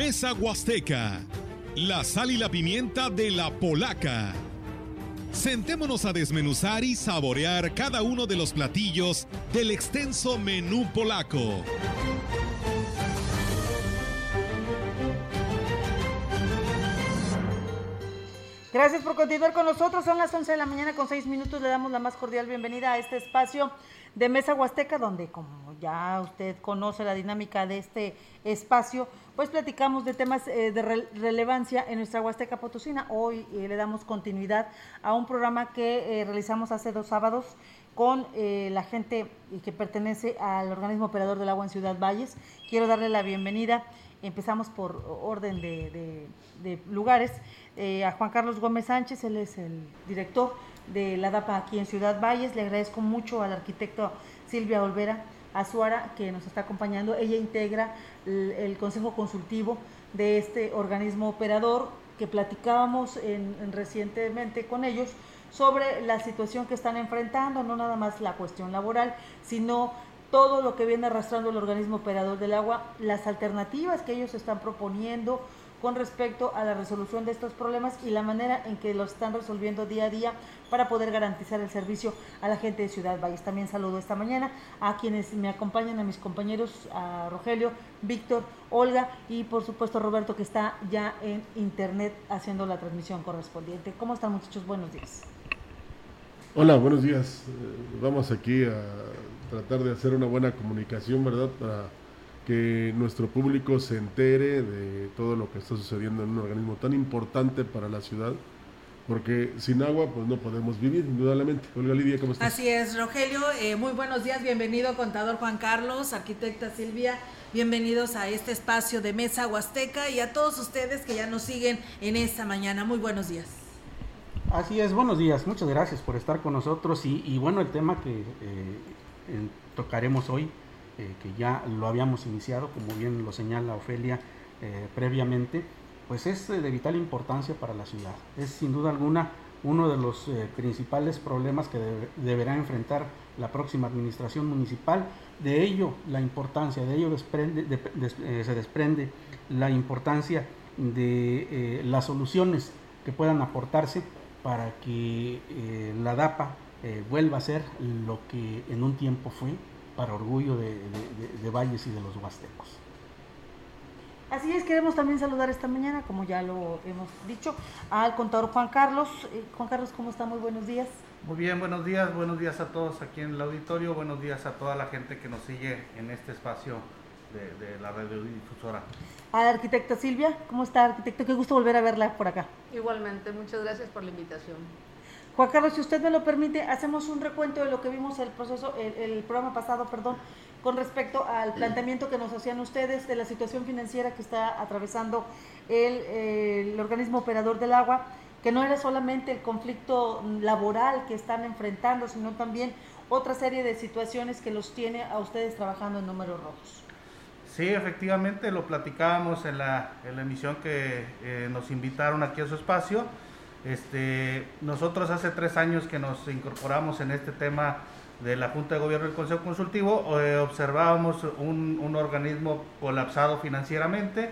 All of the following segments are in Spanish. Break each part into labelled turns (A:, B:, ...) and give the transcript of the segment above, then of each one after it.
A: Mesa Huasteca, la sal y la pimienta de la polaca. Sentémonos a desmenuzar y saborear cada uno de los platillos del extenso menú polaco.
B: Gracias por continuar con nosotros. Son las 11 de la mañana con 6 minutos. Le damos la más cordial bienvenida a este espacio de Mesa Huasteca, donde como ya usted conoce la dinámica de este espacio, pues platicamos de temas eh, de relevancia en nuestra Huasteca Potosina. Hoy eh, le damos continuidad a un programa que eh, realizamos hace dos sábados con la gente que pertenece al organismo operador del agua en Ciudad Valles. Quiero darle la bienvenida. Empezamos por orden de, de lugares. a Juan Carlos Gómez Sánchez, él es el director de la DAPA aquí en Ciudad Valles. Le agradezco mucho al arquitecto Silvia Olvera Azuara que nos está acompañando. Ella integra el, consejo consultivo de este organismo operador que platicábamos recientemente con ellos sobre la situación que están enfrentando, no nada más la cuestión laboral, sino todo lo que viene arrastrando el organismo operador del agua, las alternativas que ellos están proponiendo, con respecto a la resolución de estos problemas y la manera en que lo están resolviendo día a día para poder garantizar el servicio a la gente de Ciudad Valles. También saludo esta mañana a quienes me acompañan, a mis compañeros, a Rogelio, Víctor, Olga y por supuesto Roberto que está ya en internet haciendo la transmisión correspondiente. ¿Cómo están muchachos? Buenos días.
C: Hola, buenos días. Eh, vamos aquí a tratar de hacer una buena comunicación, ¿verdad? Para que nuestro público se entere de todo lo que está sucediendo en un organismo tan importante para la ciudad, porque sin agua pues no podemos vivir, indudablemente. Olga Lidia, ¿cómo estás?
B: Así es, Rogelio, eh, muy buenos días, bienvenido contador Juan Carlos, arquitecta Silvia, bienvenidos a este espacio de Mesa Huasteca y a todos ustedes que ya nos siguen en esta mañana, muy buenos días.
D: Así es, buenos días, muchas gracias por estar con nosotros y, bueno, el tema que eh, tocaremos hoy eh, que ya lo habíamos iniciado, como bien lo señala Ofelia eh, previamente, pues es eh, de vital importancia para la ciudad. Es sin duda alguna uno de los principales problemas que deberá enfrentar la próxima administración municipal. De ello, la importancia, de ello se desprende la importancia de las soluciones que puedan aportarse para que la DAPA vuelva a ser lo que en un tiempo fue, para orgullo de, Valles y de los huastecos.
B: Así es, queremos también saludar esta mañana, como ya lo hemos dicho, al contador Juan Carlos. Eh, Juan Carlos, ¿cómo está? Muy buenos días.
E: Muy bien, buenos días, buenos días a todos aquí en el auditorio, buenos días a toda la gente que nos sigue en este espacio de, de la radiodifusora.
B: A la arquitecta Silvia, ¿cómo está arquitecto? Qué gusto volver a verla por acá.
F: Igualmente, muchas gracias por la invitación.
B: Juan Carlos, si usted me lo permite, hacemos un recuento de lo que vimos el proceso, el, programa pasado, perdón, con respecto al planteamiento que nos hacían ustedes de la situación financiera que está atravesando el, organismo operador del agua, que no era solamente el conflicto laboral que están enfrentando, sino también otra serie de situaciones que los tiene a ustedes trabajando en números rojos.
E: Sí, efectivamente, lo platicábamos en la, emisión que eh, nos invitaron aquí a su espacio este, nosotros hace tres años que nos incorporamos en este tema de la Junta de Gobierno del Consejo Consultivo, eh, observábamos un, organismo colapsado financieramente,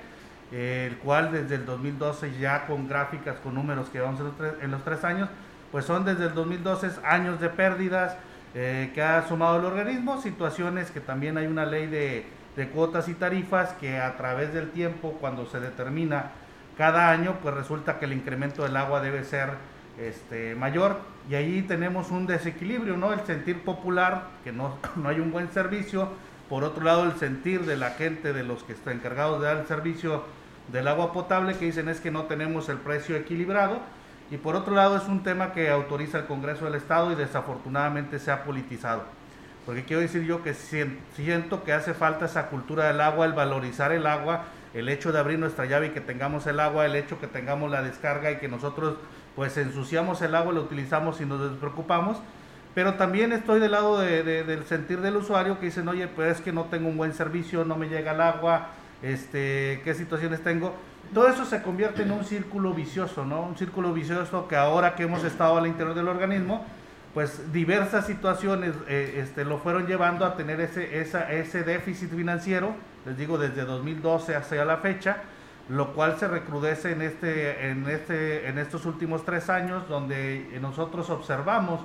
E: el cual desde el 2012 ya con gráficas, con números que vamos en los tres, en los tres años, pues son desde el 2012 años de pérdidas eh, que ha sumado el organismo, situaciones que también hay una ley de, de cuotas y tarifas que a través del tiempo, cuando se determina cada año pues resulta que el incremento del agua debe ser este, mayor y ahí tenemos un desequilibrio, ¿no? El sentir popular, que no, no hay un buen servicio, por otro lado el sentir de la gente, de los que están encargados de dar el servicio del agua potable, que dicen es que no tenemos el precio equilibrado, y por otro lado es un tema que autoriza el Congreso del Estado y desafortunadamente se ha politizado. Porque quiero decir yo que siento que hace falta esa cultura del agua, el valorizar el agua, el hecho de abrir nuestra llave y que tengamos el agua, el hecho que tengamos la descarga y que nosotros pues ensuciamos el agua, lo utilizamos y nos despreocupamos. Pero también estoy del lado del sentir del usuario que dicen, oye, pues es que no tengo un buen servicio, no me llega el agua, este, qué situaciones tengo. Todo eso se convierte en un círculo vicioso, ¿no? Un círculo vicioso que ahora que hemos estado al interior del organismo, pues diversas situaciones eh, este, lo fueron llevando a tener ese, esa, ese déficit financiero, les digo desde 2012 hasta la fecha, lo cual se recrudece en, este, en, este, en estos últimos tres años, donde nosotros observamos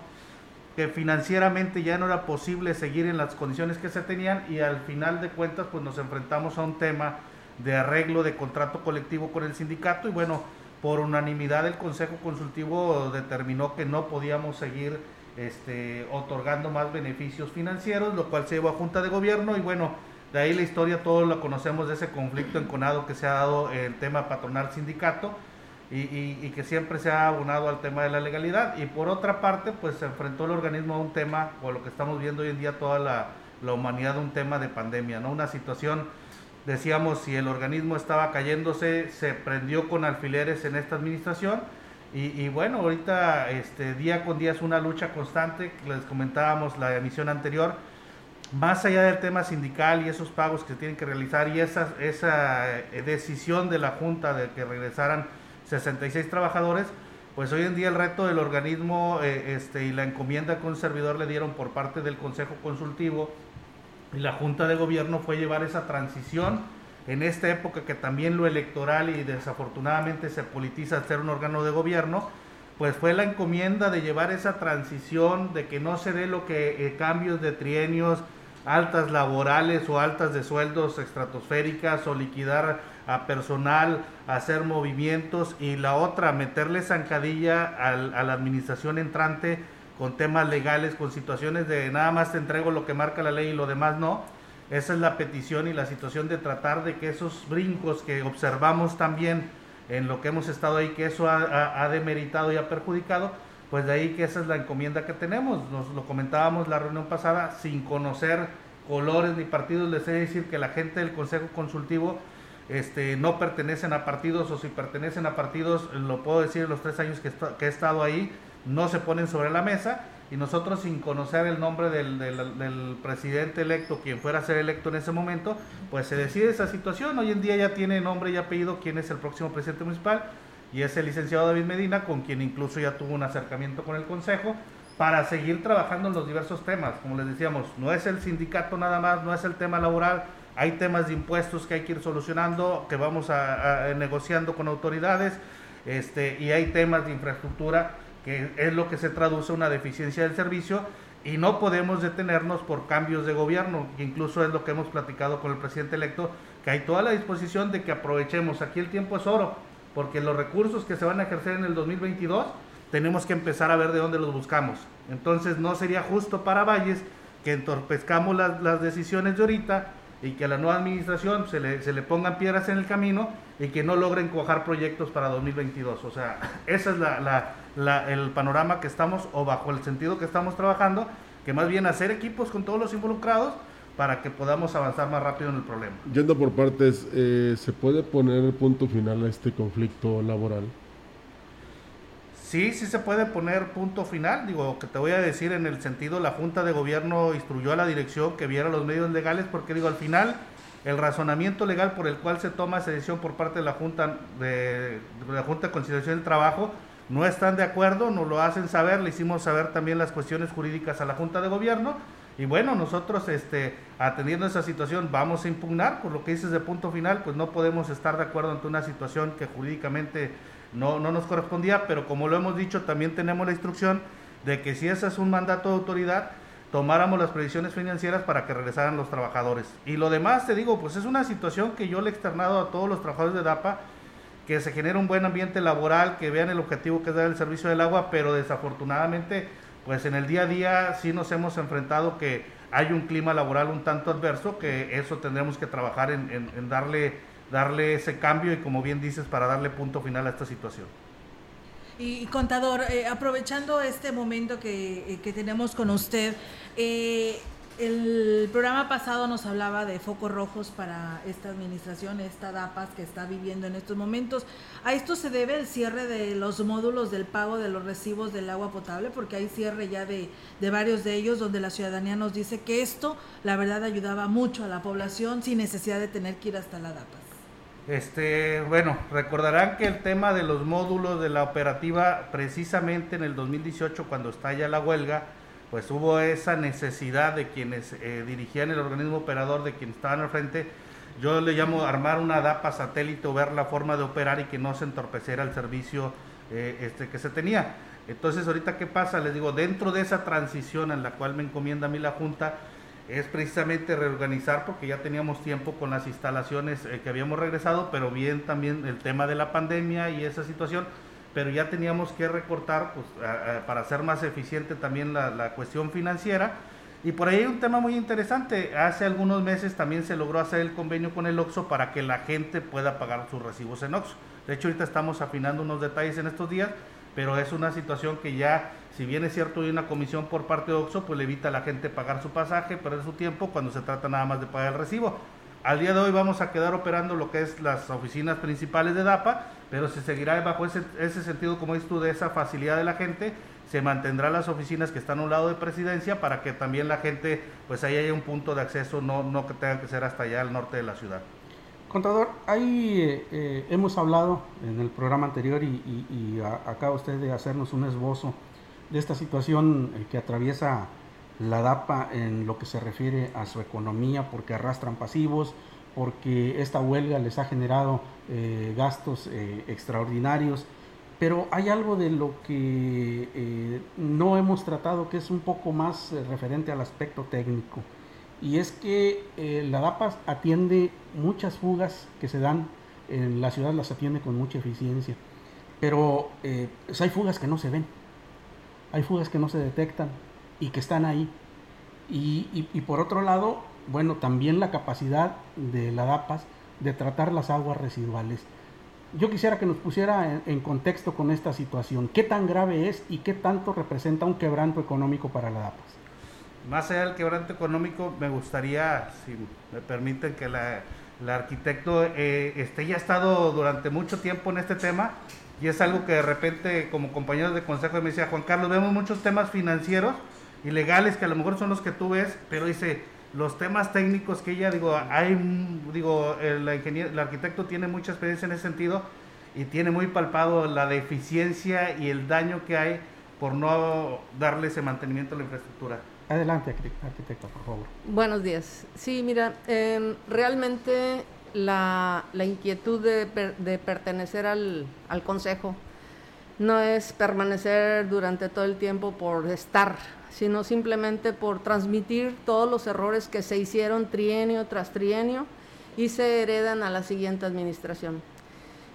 E: que financieramente ya no era posible seguir en las condiciones que se tenían y al final de cuentas pues nos enfrentamos a un tema de arreglo de contrato colectivo con el sindicato y bueno, por unanimidad el Consejo Consultivo determinó que no podíamos seguir este, otorgando más beneficios financieros, lo cual se llevó a Junta de Gobierno y bueno, de ahí la historia todos lo conocemos de ese conflicto enconado que se ha dado el tema patronal sindicato y, que siempre se ha abonado al tema de la legalidad. Y por otra parte, pues se enfrentó el organismo a un tema, o lo que estamos viendo hoy en día toda la, la humanidad, un tema de pandemia, ¿no? Una situación, decíamos, si el organismo estaba cayéndose, se prendió con alfileres en esta administración. Y, y, bueno, ahorita este, día con día es una lucha constante, les comentábamos la emisión anterior, más allá del tema sindical y esos pagos que tienen que realizar y esa, esa eh, decisión de la Junta de que regresaran 66 trabajadores, pues hoy en día el reto del organismo eh, este, y la encomienda que un servidor le dieron por parte del Consejo Consultivo y la Junta de Gobierno fue llevar esa transición en esta época que también lo electoral y desafortunadamente se politiza ser un órgano de gobierno, pues fue la encomienda de llevar esa transición, de que no se dé lo que eh, cambios de trienios, altas laborales o altas de sueldos estratosféricas o liquidar a personal, hacer movimientos y la otra, meterle zancadilla al, a la administración entrante con temas legales, con situaciones de nada más te entrego lo que marca la ley y lo demás no. Esa es la petición y la situación de tratar de que esos brincos que observamos también en lo que hemos estado ahí, que eso ha, ha demeritado y ha perjudicado, pues de ahí que esa es la encomienda que tenemos. Nos lo comentábamos la reunión pasada, sin conocer colores ni partidos, les he de decir que la gente del Consejo Consultivo este, no pertenecen a partidos o si pertenecen a partidos, lo puedo decir los tres años que, he estado ahí, no se ponen sobre la mesa y nosotros sin conocer el nombre del, presidente electo, quien fuera a ser electo en ese momento, pues se decide esa situación. Hoy en día ya tiene nombre y apellido quién es el próximo presidente municipal y es el licenciado David Medina, con quien incluso ya tuvo un acercamiento con el Consejo para seguir trabajando en los diversos temas. Como les decíamos, no es el sindicato nada más, no es el tema laboral, hay temas de impuestos que hay que ir solucionando, que vamos a, a, negociando con autoridades, este, y hay temas de infraestructura, que es lo que se traduce a una deficiencia del servicio, y no podemos detenernos por cambios de gobierno, incluso es lo que hemos platicado con el presidente electo, que hay toda la disposición de que aprovechemos, aquí el tiempo es oro, porque los recursos que se van a ejercer en el 2022 tenemos que empezar a ver de dónde los buscamos. Entonces no sería justo para Valles que entorpezcamos las, decisiones de ahorita y que a la nueva administración se le, se le, pongan piedras en el camino y que no logren cojar proyectos para 2022. O sea, ese es el panorama que estamos o bajo el sentido que estamos trabajando, que más bien hacer equipos con todos los involucrados para que podamos avanzar más rápido en el problema.
C: Yendo por partes, eh, ¿se puede poner punto final a este conflicto laboral?
E: Sí, sí se puede poner punto final. Digo, que te voy a decir en el sentido, la Junta de Gobierno instruyó a la dirección que viera los medios legales, porque digo, al final, el razonamiento legal por el cual se toma esa decisión por parte de la Junta de, de la Junta de Conciliación del Trabajo, no están de acuerdo, nos lo hacen saber, le hicimos saber también las cuestiones jurídicas a la Junta de Gobierno y bueno, nosotros este, atendiendo esa situación vamos a impugnar, por lo que dices de punto final, pues no podemos estar de acuerdo ante una situación que jurídicamente no, no nos correspondía, pero como lo hemos dicho, también tenemos la instrucción de que si ese es un mandato de autoridad, tomáramos las previsiones financieras para que regresaran los trabajadores. Y lo demás, te digo, pues es una situación que yo le he externado a todos los trabajadores de DAPA, que se genere un buen ambiente laboral, que vean el objetivo que es dar el servicio del agua, pero desafortunadamente pues en el día a día sí nos hemos enfrentado que hay un clima laboral un tanto adverso, que eso tendremos que trabajar en, darle, darle ese cambio y como bien dices, para darle punto final a esta situación.
B: Y contador, eh, aprovechando este momento que, eh, que, tenemos con usted, eh, el programa pasado nos hablaba de focos rojos para esta administración, esta DAPAS que está viviendo en estos momentos. ¿A esto se debe el cierre de los módulos del pago de los recibos del agua potable? Porque hay cierre ya de, de varios de ellos donde la ciudadanía nos dice que esto, la verdad, ayudaba mucho a la población sin necesidad de tener que ir hasta la DAPAS.
E: Este, bueno, recordarán que el tema de los módulos de la operativa, precisamente en el 2018, cuando estalla la huelga, pues hubo esa necesidad de quienes eh, dirigían el organismo operador, de quienes estaban al frente, yo le llamo armar una DAPA satélite o ver la forma de operar y que no se entorpeciera el servicio eh, este, que se tenía. Entonces, ahorita, ¿qué pasa? Les digo, dentro de esa transición en la cual me encomienda a mí la Junta, es precisamente reorganizar, porque ya teníamos tiempo con las instalaciones eh, que habíamos regresado, pero bien también el tema de la pandemia y esa situación, pero ya teníamos que recortar pues, para hacer más eficiente también la, la cuestión financiera. Y por ahí hay un tema muy interesante. Hace algunos meses también se logró hacer el convenio con el OXO para que la gente pueda pagar sus recibos en OXO. De hecho, ahorita estamos afinando unos detalles en estos días pero es una situación que ya, si bien es cierto hay una comisión por parte de OXO, pues le evita a la gente pagar su pasaje, perder su tiempo cuando se trata nada más de pagar el recibo. Al día de hoy vamos a quedar operando lo que es las oficinas principales de DAPA, pero se seguirá bajo ese, ese sentido, como dices tú, de esa facilidad de la gente, se mantendrán las oficinas que están a un lado de presidencia para que también la gente, pues ahí haya un punto de acceso, no, no que tenga que ser hasta allá al norte de la ciudad.
D: Contador, ahí eh, eh, hemos hablado en el programa anterior y, acaba usted de hacernos un esbozo de esta situación eh, que atraviesa la DAPA en lo que se refiere a su economía, porque arrastran pasivos, porque esta huelga les ha generado gastos extraordinarios, pero hay algo de lo que no hemos tratado que es un poco más referente al aspecto técnico. Y es que eh, la DAPA atiende muchas fugas que se dan en la ciudad, las atiende con mucha eficiencia, pero eh, pues hay fugas que no se ven, hay fugas que no se detectan y que están ahí. Y, por otro lado, bueno, también la capacidad de la DAPAS de tratar las aguas residuales. Yo quisiera que nos pusiera en, contexto con esta situación. ¿Qué tan grave es y qué tanto representa un quebranto económico para la DAPAS?
E: más allá del quebranto económico, me gustaría, si me permiten, que la, arquitecto eh, esté ya ha estado durante mucho tiempo en este tema y es algo que de repente como compañeros de consejo me decía, Juan Carlos, vemos muchos temas financieros y legales que a lo mejor son los que tú ves, pero dice, los temas técnicos que ella, digo, hay, digo, el, el arquitecto tiene mucha experiencia en ese sentido y tiene muy palpado la deficiencia y el daño que hay por no darle ese mantenimiento a la infraestructura.
D: Adelante, arquitecto, por favor.
F: Buenos días. Sí, mira, em, realmente la, inquietud de, pertenecer al, consejo no es permanecer durante todo el tiempo por estar, sino simplemente por transmitir todos los errores que se hicieron trienio tras trienio y se heredan a la siguiente administración.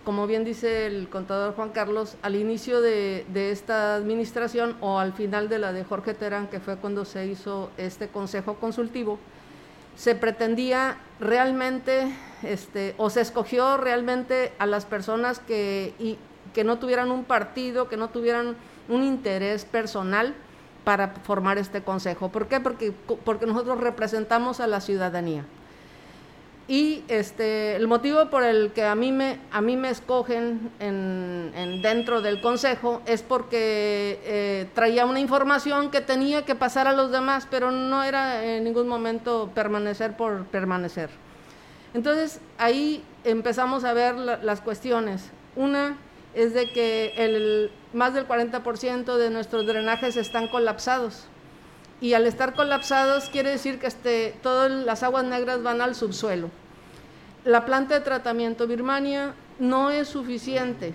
F: Como bien dice el contador Juan Carlos, al inicio de, esta administración o al final de la de Jorge Terán, que fue cuando se hizo este consejo consultivo, se pretendía realmente, este, o se escogió realmente a las personas que, que no tuvieran un partido, que no tuvieran un interés personal para formar este consejo. ¿Por qué? Porque, porque nosotros representamos a la ciudadanía. Y este, el motivo por el que a mí me, a mí me escogen en, dentro del consejo es porque eh, traía una información que tenía que pasar a los demás, pero no era en ningún momento permanecer por permanecer. Entonces ahí empezamos a ver las cuestiones. Una es de que el, más del 40% de nuestros drenajes están colapsados y al estar colapsados quiere decir que este, todas las aguas negras van al subsuelo. La planta de tratamiento Birmania no es suficiente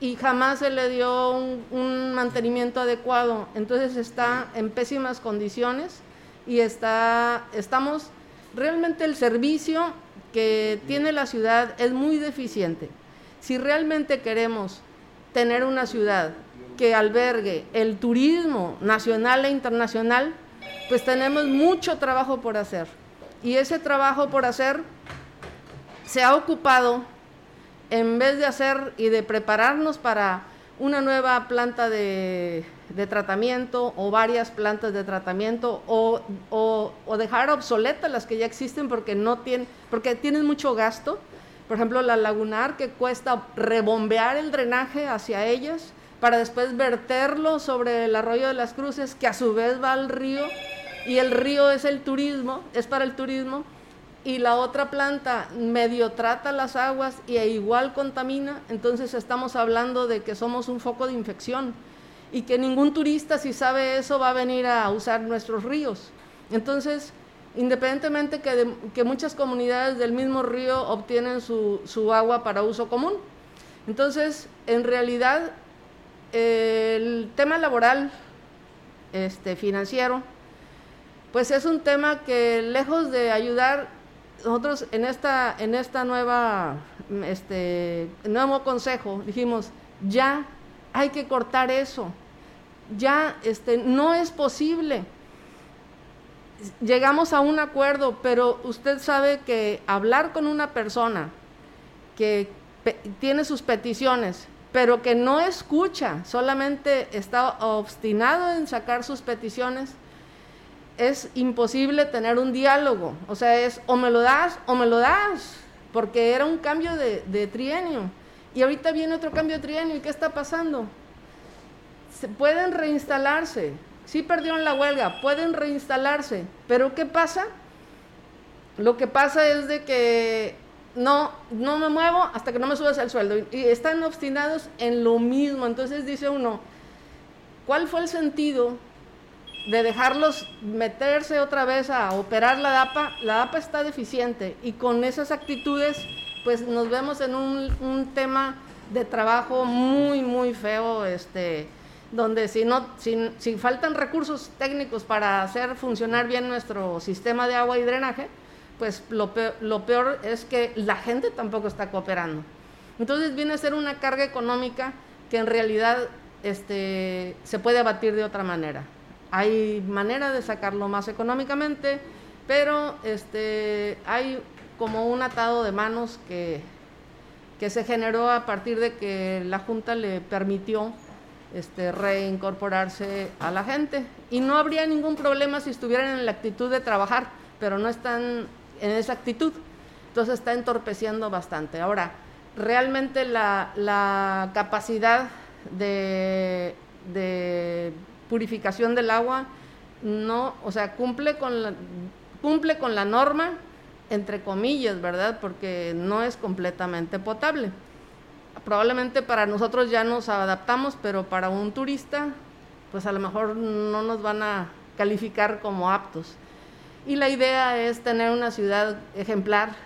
F: y jamás se le dio un, mantenimiento adecuado, entonces está en pésimas condiciones y está, estamos, realmente el servicio que tiene la ciudad es muy deficiente. Si realmente queremos tener una ciudad que albergue el turismo nacional e internacional, pues tenemos mucho trabajo por hacer. Y ese trabajo por hacer se ha ocupado, en vez de hacer y de prepararnos para una nueva planta de, tratamiento o varias plantas de tratamiento o, o, dejar obsoletas las que ya existen porque, no tienen, porque tienen mucho gasto. Por ejemplo, la lagunar que cuesta rebombear el drenaje hacia ellas para después verterlo sobre el arroyo de las cruces, que a su vez va al río, y el río es el turismo, es para el turismo, y la otra planta medio trata las aguas y e igual contamina, entonces estamos hablando de que somos un foco de infección y que ningún turista si sabe eso va a venir a usar nuestros ríos. Entonces, independientemente que, que muchas comunidades del mismo río obtienen su, su agua para uso común. Entonces, en realidad, el tema laboral, este, financiero, pues es un tema que lejos de ayudar, nosotros en esta, en esta nueva, este, nuevo consejo dijimos, ya hay que cortar eso, ya este, no es posible. Llegamos a un acuerdo, pero usted sabe que hablar con una persona que tiene sus peticiones, pero que no escucha, solamente está obstinado en sacar sus peticiones, es imposible tener un diálogo. O sea, es o me lo das o me lo das, porque era un cambio de, trienio. Y ahorita viene otro cambio de trienio. ¿Y qué está pasando? Se pueden reinstalarse. Sí perdieron la huelga, pueden reinstalarse. Pero ¿qué pasa? Lo que pasa es de que no, no me muevo hasta que no me subas el sueldo. Y están obstinados en lo mismo. Entonces dice uno, ¿cuál fue el sentido de dejarlos meterse otra vez a operar la DAPA? La DAPA está deficiente y con esas actitudes pues nos vemos en un, tema de trabajo muy, muy feo, este, donde si, no, si, faltan recursos técnicos para hacer funcionar bien nuestro sistema de agua y drenaje, pues lo peor, es que la gente tampoco está cooperando. Entonces viene a ser una carga económica que en realidad este, se puede abatir de otra manera. Hay manera de sacarlo más económicamente, pero este, hay como un atado de manos que, que se generó a partir de que la Junta le permitió este, reincorporarse a la gente. Y no habría ningún problema si estuvieran en la actitud de trabajar, pero no están en esa actitud. Entonces está entorpeciendo bastante. Ahora, realmente la, capacidad de, purificación del agua no, o sea, cumple con la, cumple con la norma, entre comillas, ¿verdad? Porque no es completamente potable. Probablemente para nosotros ya nos adaptamos, pero para un turista, pues a lo mejor no nos van a calificar como aptos. Y la idea es tener una ciudad ejemplar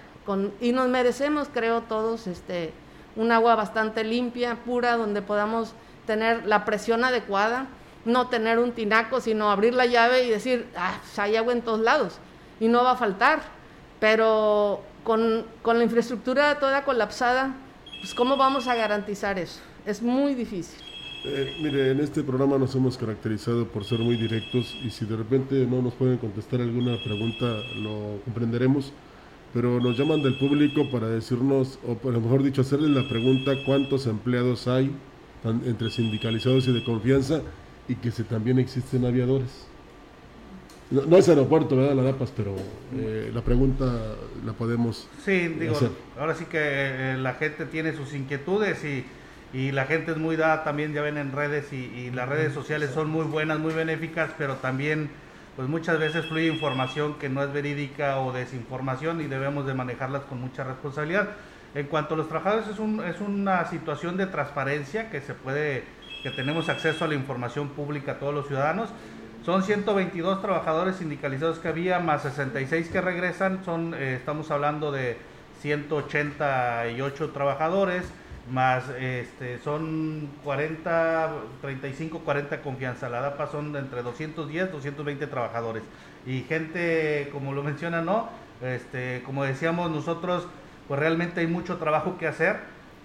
F: y nos merecemos, creo todos, este, un agua bastante limpia, pura, donde podamos tener la presión adecuada, no tener un tinaco, sino abrir la llave y decir, ah, pues hay agua en todos lados y no va a faltar, pero con, con la infraestructura toda colapsada, pues ¿cómo vamos a garantizar eso? Es muy difícil.
C: Eh, mire, en este programa nos hemos caracterizado por ser muy directos y si de repente no nos pueden contestar alguna pregunta lo comprenderemos, pero nos llaman del público para decirnos, o por mejor dicho, hacerles la pregunta cuántos empleados hay entre sindicalizados y de confianza y que si también existen aviadores. No, es aeropuerto, ¿verdad? La DAPAS, pero eh, la pregunta la podemos
E: sí, digo, Ahora sí que eh, la gente tiene sus inquietudes y y la gente es muy dada también, ya ven en redes y, las redes sociales son muy buenas, muy benéficas, pero también pues muchas veces fluye información que no es verídica o desinformación y debemos de manejarlas con mucha responsabilidad. En cuanto a los trabajadores es, un, es una situación de transparencia que se puede, que tenemos acceso a la información pública a todos los ciudadanos. Son 122 trabajadores sindicalizados que había, más 66 que regresan, son, eh, estamos hablando de 188 trabajadores más este son 40, 35, 40 confianza. La DAPA son entre 210, 220 trabajadores. Y gente, como lo menciona, ¿no? Este, como decíamos nosotros, pues realmente hay mucho trabajo que hacer.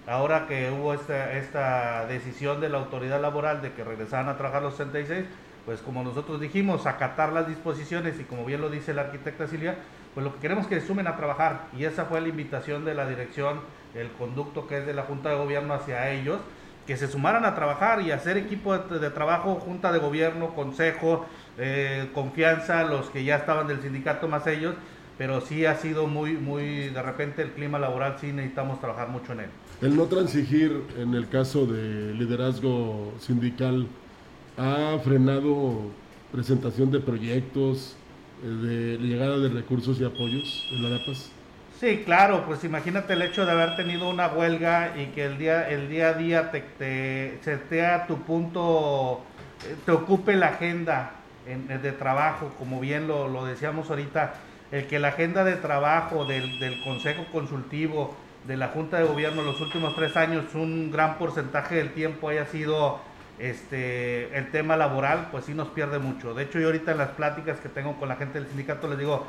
E: Ahora que hubo esta, esta decisión de la autoridad laboral de que regresaran a trabajar los 66, pues como nosotros dijimos, acatar las disposiciones y como bien lo dice la arquitecta Silvia, pues lo que queremos es que se sumen a trabajar. Y esa fue la invitación de la dirección el conducto que es de la Junta de Gobierno hacia ellos, que se sumaran a trabajar y hacer equipo de, trabajo, Junta de Gobierno, Consejo, eh, confianza, los que ya estaban del sindicato más ellos, pero sí ha sido muy, muy, de repente el clima laboral sí necesitamos trabajar mucho en él.
C: El no transigir en el caso de liderazgo sindical ha frenado presentación de proyectos, eh, de llegada de recursos y apoyos en la DAPAS.
E: Sí, claro, pues imagínate el hecho de haber tenido una huelga y que el día, el día a día te, te a tu punto, eh, te ocupe la agenda de trabajo, como bien lo, lo, decíamos ahorita, el que la agenda de trabajo del, del Consejo Consultivo, de la Junta de Gobierno los últimos tres años, un gran porcentaje del tiempo haya sido este, el tema laboral, pues sí nos pierde mucho. De hecho, yo ahorita en las pláticas que tengo con la gente del sindicato les digo,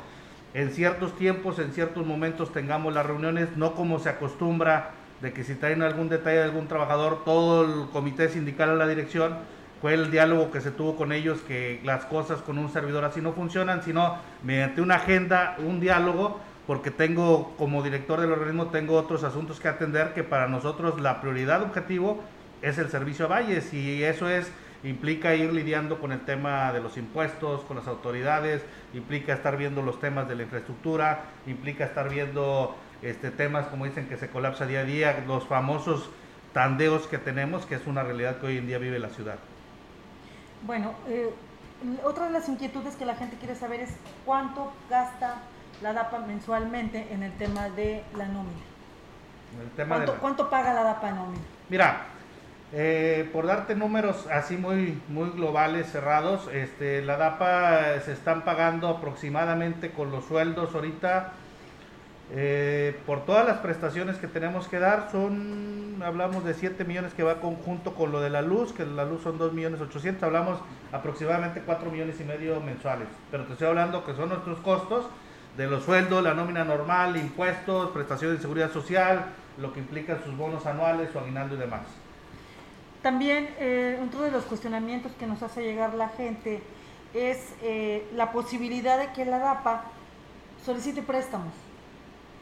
E: en ciertos tiempos, en ciertos momentos tengamos las reuniones, no como se acostumbra de que si traen algún detalle de algún trabajador, todo el comité sindical a la dirección, fue el diálogo que se tuvo con ellos, que las cosas con un servidor así no funcionan, sino mediante una agenda, un diálogo, porque tengo como director del organismo, tengo otros asuntos que atender, que para nosotros la prioridad objetivo es el servicio a Valles y eso es implica ir lidiando con el tema de los impuestos, con las autoridades, implica estar viendo los temas de la infraestructura, implica estar viendo este, temas como dicen que se colapsa día a día, los famosos tandeos que tenemos, que es una realidad que hoy en día vive la ciudad.
B: Bueno, eh, otra de las inquietudes que la gente quiere saber es cuánto gasta la DAPA mensualmente en el tema de la nómina. ¿Cuánto, ¿Cuánto paga la DAPA nómina?
E: Mira, eh, por darte números así muy, muy globales, cerrados, este, la DAPA se están pagando aproximadamente con los sueldos ahorita, eh, por todas las prestaciones que tenemos que dar, son, hablamos de 7 millones que va conjunto con lo de la luz, que la luz son 2 millones 800, hablamos aproximadamente 4 millones y medio mensuales, pero te estoy hablando que son nuestros costos de los sueldos, la nómina normal, impuestos, prestaciones de seguridad social, lo que implica sus bonos anuales, su aguinaldo y demás.
B: También eh, otro de los cuestionamientos que nos hace llegar la gente es eh, la posibilidad de que la DAPA solicite préstamos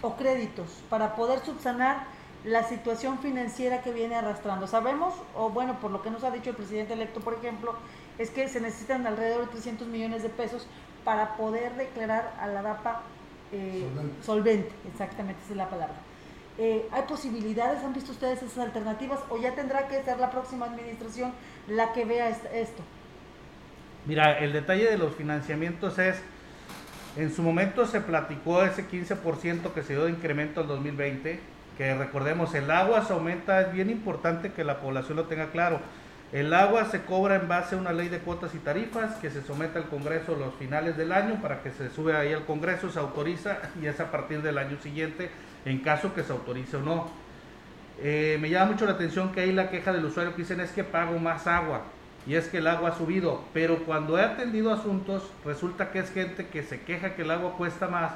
B: o créditos para poder subsanar la situación financiera que viene arrastrando. Sabemos, o bueno, por lo que nos ha dicho el presidente electo, por ejemplo, es que se necesitan alrededor de 300 millones de pesos para poder declarar a la DAPA eh, solvente. solvente. exactamente, esa es la palabra. Eh, ¿Hay posibilidades? ¿Han visto ustedes esas alternativas? ¿O ya tendrá que ser la próxima administración la que vea esto?
E: Mira, el detalle de los financiamientos es, en su momento se platicó ese 15% que se dio de incremento al 2020, que recordemos, el agua se aumenta, es bien importante que la población lo tenga claro. El agua se cobra en base a una ley de cuotas y tarifas que se somete al Congreso los finales del año para que se sube ahí al Congreso, se autoriza y es a partir del año siguiente en caso que se autorice o no. Eh, me llama mucho la atención que ahí la queja del usuario que dicen es que pago más agua y es que el agua ha subido, pero cuando he atendido asuntos resulta que es gente que se queja que el agua cuesta más,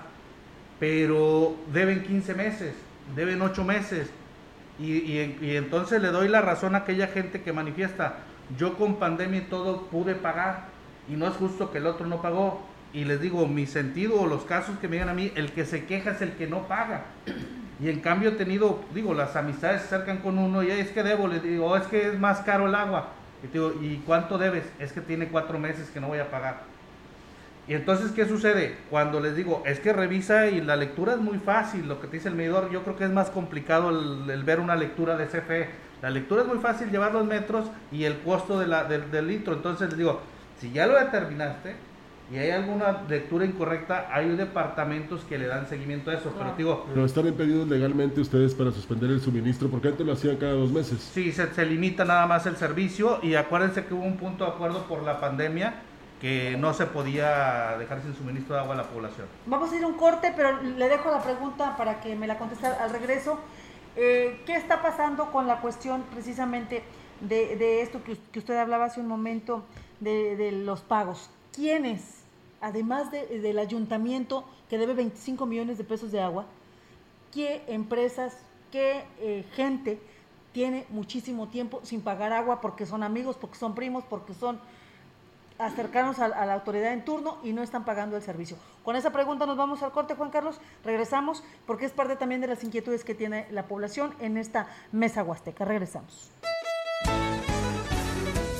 E: pero deben 15 meses, deben 8 meses y, y entonces le doy la razón a aquella gente que manifiesta, yo con pandemia y todo pude pagar y no es justo que el otro no pagó y les digo, mi sentido o los casos que me digan a mí, el que se queja es el que no paga. Y en cambio he tenido, digo, las amistades se acercan con uno y es que debo, le digo, es que es más caro el agua. Y digo, ¿y cuánto debes? Es que tiene cuatro meses que no voy a pagar. Y entonces, ¿qué sucede? Cuando les digo, es que revisa y la lectura es muy fácil, lo que te dice el medidor, yo creo que es más complicado el, ver una lectura de CFE. La lectura es muy fácil, llevar los metros y el costo de la, del litro. Entonces les digo, si ya lo determinaste, y hay alguna lectura incorrecta, hay departamentos que le dan seguimiento a eso. Pero digo.
C: Pero están impedidos legalmente ustedes para suspender el suministro, porque antes lo hacían cada dos meses.
E: Sí, se, se limita nada más el servicio y acuérdense que hubo un punto de acuerdo por la pandemia que no se podía dejar sin suministro de agua a la población.
B: Vamos a ir un corte, pero le dejo la pregunta para que me la conteste al regreso. Eh, ¿Qué está pasando con la cuestión precisamente de, de esto que, que, usted hablaba hace un momento de, de los pagos? ¿Quiénes además del ayuntamiento que debe 25 millones de pesos de agua, qué empresas, qué eh, gente tiene muchísimo tiempo sin pagar agua porque son amigos, porque son primos, porque son acercanos a, la autoridad en turno y no están pagando el servicio. Con esa pregunta nos vamos al corte, Juan Carlos. Regresamos porque es parte también de las inquietudes que tiene la población en esta mesa huasteca. Regresamos.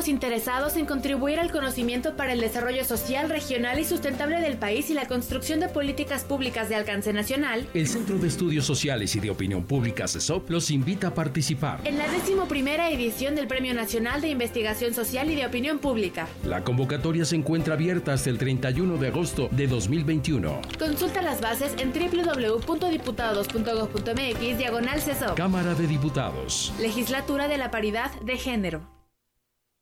G: los interesados en contribuir al conocimiento para el desarrollo social, regional y sustentable del país y la construcción de políticas públicas de alcance nacional,
H: el Centro de Estudios Sociales y de Opinión Pública CESOP los invita a participar
G: en la primera edición del Premio Nacional de Investigación Social y de Opinión Pública.
H: La convocatoria se encuentra abierta hasta el 31 de agosto de 2021.
G: Consulta las bases en www.diputados.gov.mx diagonal CESOP.
H: Cámara de Diputados.
G: Legislatura de la Paridad de Género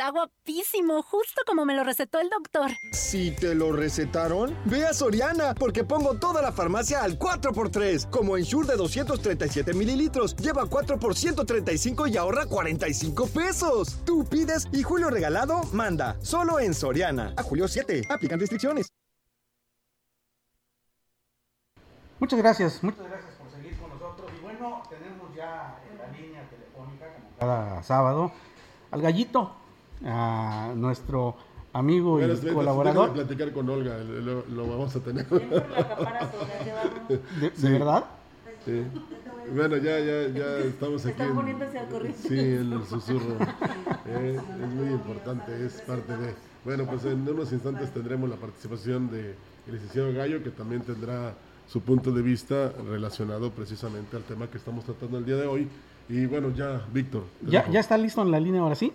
I: Está guapísimo, justo como me lo recetó el doctor.
J: Si te lo recetaron, ve a Soriana, porque pongo toda la farmacia al 4x3. Como Ensure de 237 mililitros, lleva 4 por 135 y ahorra 45 pesos. Tú pides y Julio Regalado manda. Solo en Soriana. A julio 7. Aplican restricciones.
D: Muchas gracias, muchas gracias por seguir con nosotros. Y bueno, tenemos ya en la línea telefónica, como cada sábado, al gallito a nuestro amigo y colaborador.
C: platicar con Olga, lo, vamos a tener.
D: ¿De, verdad?
C: Sí. Bueno, ya, ya, ya estamos aquí.
B: Están poniéndose al corriente.
C: Sí, el susurro. Eh, es muy importante, es parte de. Bueno, pues en unos instantes tendremos la participación de el licenciado Gallo, que también tendrá su punto de vista relacionado precisamente al tema que estamos tratando el día de hoy. Y bueno, ya, Víctor.
D: ¿Ya, ¿Ya está listo en la línea ahora sí?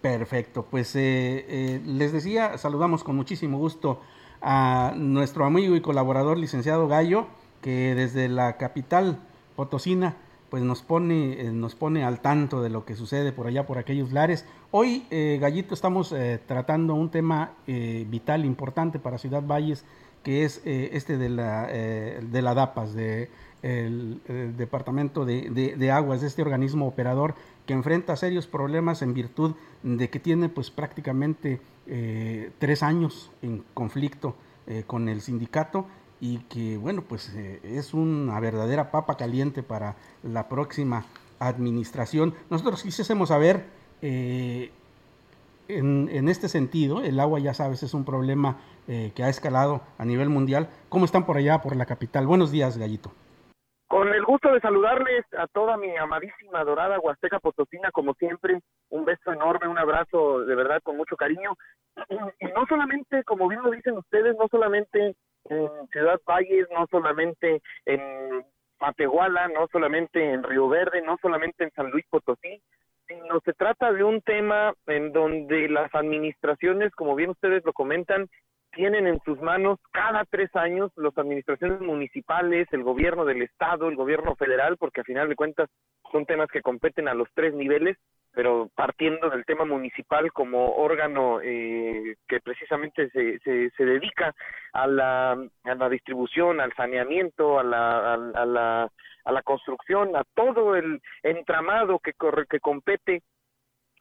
D: Perfecto, pues eh, eh, les decía, saludamos con muchísimo gusto a nuestro amigo y colaborador licenciado Gallo, que desde la capital potosina pues nos pone, eh, nos pone al tanto de lo que sucede por allá, por aquellos lares. Hoy, Gallito, estamos tratando un tema vital, importante para Ciudad Valles, que es este de la, de la DAPAS, de el, Departamento de, de, Aguas, de este organismo operador que enfrenta serios problemas en virtud de que tiene pues prácticamente eh, tres años en conflicto eh, con el sindicato y que bueno pues eh, es una verdadera papa caliente para la próxima administración. Nosotros quisiésemos saber en, en, este sentido, el agua ya sabes es un problema que ha escalado a nivel mundial. ¿Cómo están por allá, por la capital? Buenos días, Gallito.
K: Con el gusto de saludarles a toda mi amadísima dorada Huasteca Potosina, como siempre, un beso enorme, un abrazo de verdad con mucho cariño. Y no solamente, como bien lo dicen ustedes, no solamente en Ciudad Valles, no solamente en Matehuala, no solamente en Río Verde, no solamente en San Luis Potosí, sino se trata de un tema en donde las administraciones, como bien ustedes lo comentan, tienen en sus manos cada tres años las administraciones municipales, el gobierno del estado, el gobierno federal, porque a final de cuentas son temas que competen a los tres niveles, pero partiendo del tema municipal como órgano eh, que precisamente se, se, dedica a la, a la distribución, al saneamiento, a la, a, la, a la construcción, a todo el entramado que, corre, que compete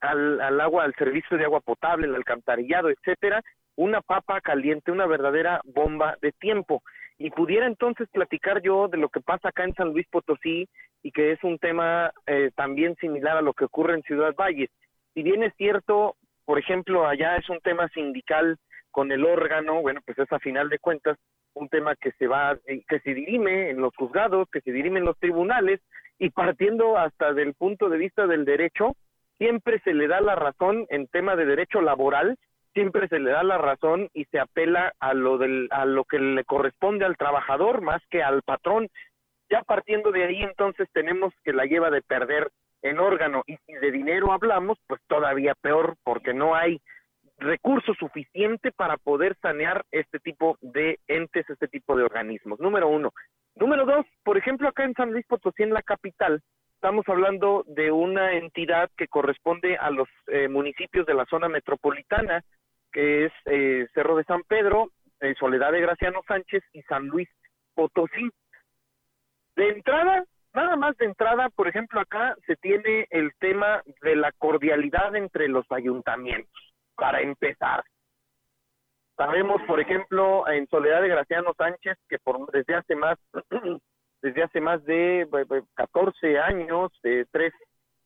K: al, al agua, al servicio de agua potable, el alcantarillado, etcétera, una papa caliente, una verdadera bomba de tiempo. Y pudiera entonces platicar yo de lo que pasa acá en San Luis Potosí y que es un tema eh, también similar a lo que ocurre en Ciudad Valles. Si bien es cierto, por ejemplo, allá es un tema sindical con el órgano, bueno, pues es a final de cuentas un tema que se va, que se dirime en los juzgados, que se dirime en los tribunales y partiendo hasta del punto de vista del derecho, siempre se le da la razón en tema de derecho laboral siempre se le da la razón y se apela a lo del a lo que le corresponde al trabajador más que al patrón. Ya partiendo de ahí entonces tenemos que la lleva de perder en órgano y si de dinero hablamos, pues todavía peor porque no hay recurso suficiente para poder sanear este tipo de entes, este tipo de organismos. Número uno. Número dos, por ejemplo, acá en San Luis Potosí, en la capital, estamos hablando de una entidad que corresponde a los eh, municipios de la zona metropolitana, es eh, Cerro de San Pedro, eh, Soledad de Graciano Sánchez y San Luis Potosí. De entrada, nada más de entrada, por ejemplo, acá se tiene el tema de la cordialidad entre los ayuntamientos, para empezar. Sabemos, por ejemplo, en Soledad de Graciano Sánchez, que por, desde hace más desde hace más de 14 años, de tres,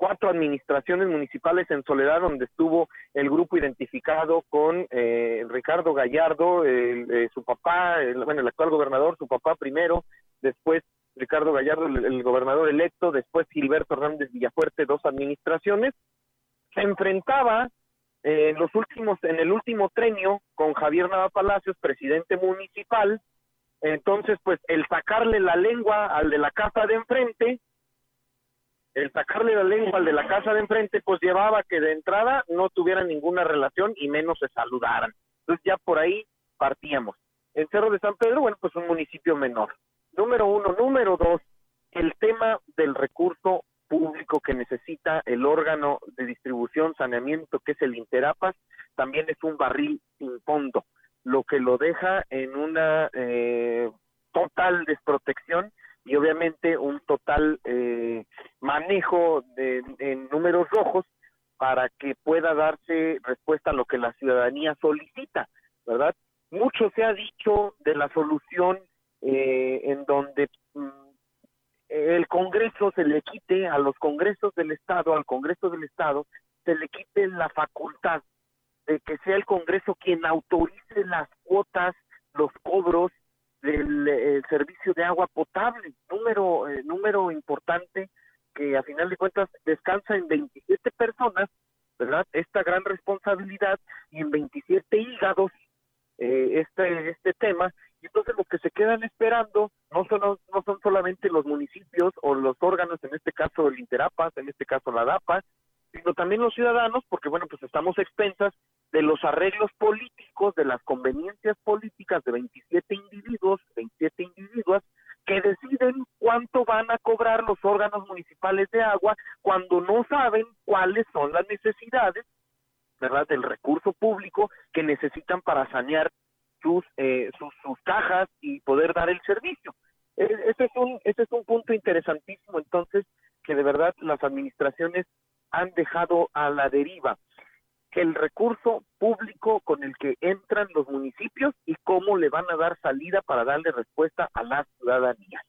K: cuatro administraciones municipales en Soledad, donde estuvo el grupo identificado con eh, Ricardo Gallardo, eh, su papá, bueno, el actual gobernador, su papá primero, después Ricardo Gallardo, el, gobernador electo, después Gilberto Hernández Villafuerte, dos administraciones, se enfrentaba eh, en los últimos, en el último trenio con Javier Nava Palacios, presidente municipal, entonces, pues el sacarle la lengua al de la casa de enfrente, el sacarle la lengua al de la casa de enfrente, pues llevaba que de entrada no tuvieran ninguna relación y menos se saludaran. Entonces ya por ahí partíamos. En Cerro de San Pedro, bueno, pues un municipio menor. Número uno. Número dos, el tema del recurso público que necesita el órgano de distribución, saneamiento, que es el Interapas, también es un barril sin fondo lo que lo deja en una eh, total desprotección y obviamente un total eh, manejo de, en números rojos para que pueda darse respuesta a lo que la ciudadanía solicita, ¿verdad? Mucho se ha dicho de la solución eh, en donde mm, el Congreso se le quite a los Congresos del Estado, al Congreso del Estado, se le quite la facultad de que sea el Congreso quien autorice las cuotas, los cobros del eh, servicio de agua potable, número eh, número importante que a final de cuentas descansa en 27 personas, ¿verdad? Esta gran responsabilidad y en 27 hígados eh, este este tema y entonces los que se quedan esperando no son no son solamente los municipios o los órganos, en este caso el Interapas, en este caso la DAPA, sino también los ciudadanos, porque bueno, pues estamos expensas de los arreglos políticos, de las conveniencias políticas de 27 individuos, 27 individuas, que deciden cuánto van a cobrar los órganos municipales de agua cuando no saben cuáles son las necesidades, ¿verdad?, del recurso público que necesitan para sanear sus, eh, sus, sus cajas y poder dar el servicio. E, ese es un, ese es un punto interesantísimo, entonces, que de verdad las administraciones han dejado a la deriva que el recurso público con el que entran los municipios y cómo le van a dar salida para darle respuesta a la ciudadanía.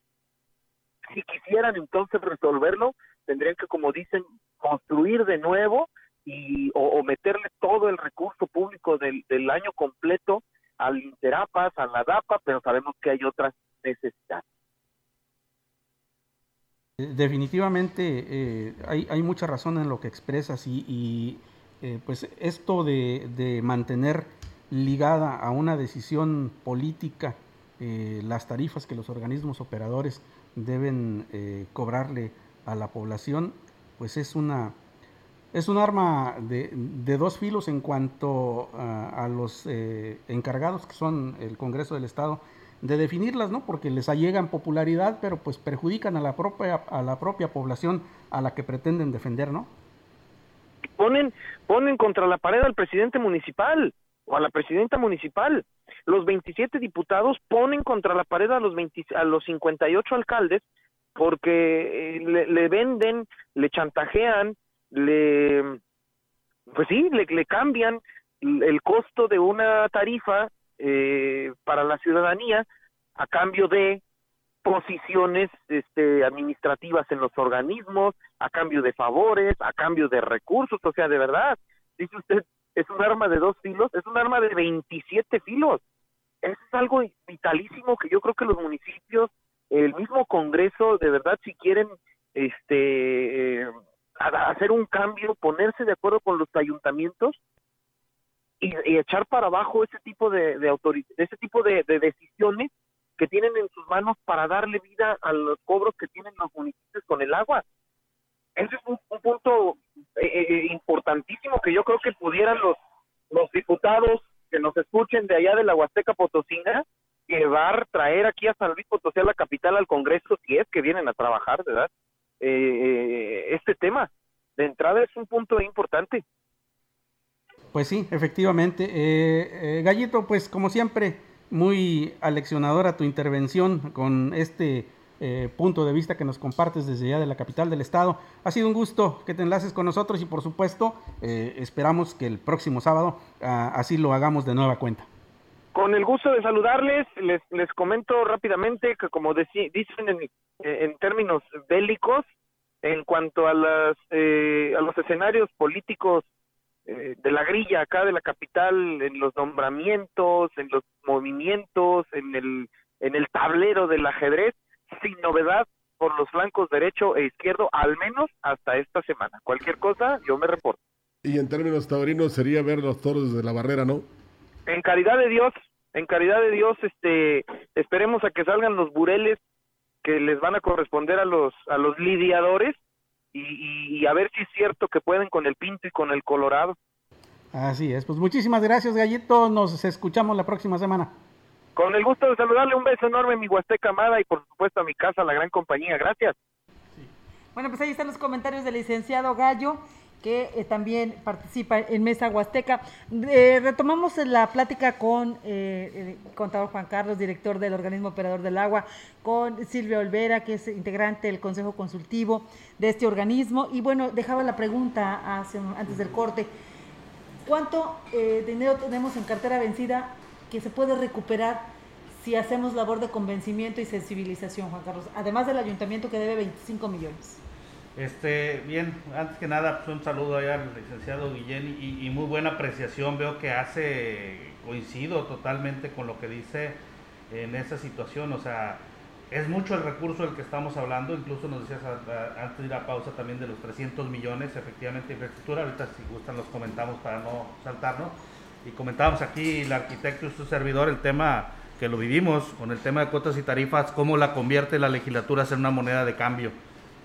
K: Si quisieran entonces resolverlo, tendrían que, como dicen, construir de nuevo y o, meterle todo el recurso público del, año completo al Interapas, a la DAPA, pero sabemos que hay otras necesidades.
D: Definitivamente eh, hay, hay, mucha razón en lo que expresas y, eh, pues esto de, mantener ligada a una decisión política eh, las tarifas que los organismos operadores deben cobrarle a la población, pues es una es un arma de, de dos filos en cuanto a los encargados que son el Congreso del Estado de definirlas, ¿no? Porque les allegan popularidad, pero pues perjudican a la propia a la propia población a la que pretenden defender, ¿no?
K: Ponen ponen contra la pared al presidente municipal o a la presidenta municipal. Los 27 diputados ponen contra la pared a los 20, a los 58 alcaldes porque eh, le, venden, le chantajean, le pues sí, le, le cambian el costo de una tarifa eh, para la ciudadanía a cambio de posiciones este, administrativas en los organismos, a cambio de favores, a cambio de recursos, o sea, de verdad, dice usted, es un arma de dos filos, es un arma de 27 filos. Eso es algo vitalísimo que yo creo que los municipios, el mismo Congreso, de verdad, si quieren este eh, hacer un cambio, ponerse de acuerdo con los ayuntamientos, y, echar para abajo ese tipo de, de ese tipo de, decisiones que tienen en sus manos para darle vida a los cobros que tienen los municipios con el agua. Ese es un, punto eh, eh, eh, importantísimo que yo creo que pudieran los, los diputados que nos escuchen de allá de la Huasteca Potosina llevar, traer aquí a San Luis Potosí, a la capital, al Congreso, si es que vienen a trabajar, ¿verdad? este tema. De entrada es un punto importante.
D: Pues sí, efectivamente. Eh, eh, Gallito, pues como siempre, muy aleccionadora tu intervención con este eh, punto de vista que nos compartes desde allá de la capital del estado. Ha sido un gusto que te enlaces con nosotros y por supuesto eh, esperamos que el próximo sábado ah, así lo hagamos de nueva cuenta.
K: Con el gusto de saludarles, les, les comento rápidamente que como dicen en, en, términos bélicos, en cuanto a, las, a los escenarios políticos de la grilla acá de la capital, en los nombramientos, en los movimientos, en el, en el tablero del ajedrez, sin novedad por los flancos derecho e izquierdo, al menos hasta esta semana. Cualquier cosa, yo me reporto.
C: Y en términos taurinos sería ver los toros desde la barrera, ¿no?
K: En caridad de Dios, en caridad de Dios, este, esperemos a que salgan los bureles que les van a corresponder a los a los lidiadores y, y a ver si es cierto que pueden con el pinto y con el colorado.
D: Así es, pues muchísimas gracias Gallito, nos escuchamos la próxima semana.
K: Con el gusto de saludarle, un beso enorme a mi Huasteca amada y por supuesto a mi casa, la gran compañía. Gracias.
B: Bueno, pues ahí están los comentarios del licenciado Gallo que eh, también participa en Mesa Huasteca. Eh, retomamos la plática con eh, el contador Juan Carlos, director del organismo operador del agua, con Silvia Olvera, que es integrante del Consejo Consultivo de este organismo. Y bueno, dejaba la pregunta antes del corte. ¿Cuánto dinero tenemos en cartera vencida que se puede recuperar si hacemos labor de convencimiento y sensibilización, Juan Carlos, además del ayuntamiento que debe 25 millones.
E: Este, bien, antes que nada, pues un saludo allá al licenciado Guillén y, muy buena apreciación. Veo que hace, coincido totalmente con lo que dice en esa situación. O sea, es mucho el recurso del que estamos hablando. Incluso nos decías antes de ir a pausa también de los 300 millones, efectivamente, infraestructura. Ahorita, si gustan, los comentamos para no saltarnos y comentábamos aquí el arquitecto y su servidor el tema que lo vivimos con el tema de cuotas y tarifas, cómo la convierte la legislatura en una moneda de cambio.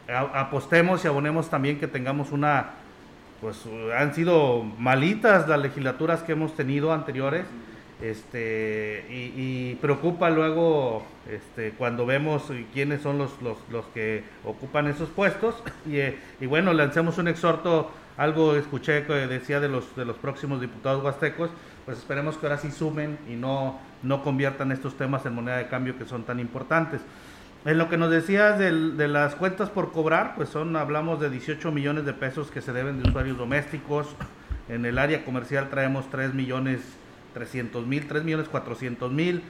E: Apostemos y abonemos también que tengamos una, pues han sido malitas las legislaturas que hemos tenido anteriores, este, y, preocupa luego este, cuando vemos quiénes son los, los, los que ocupan esos puestos, y, y bueno, lancemos un exhorto algo escuché que decía de los, de los próximos diputados huastecos, pues esperemos que ahora sí sumen y no, no conviertan estos temas en moneda de cambio que son tan importantes. En lo que nos decías de, las cuentas por cobrar, pues son, hablamos de 18 millones de pesos que se deben de usuarios domésticos. En el área comercial traemos 3 millones 300 mil, 3 millones 400 mil.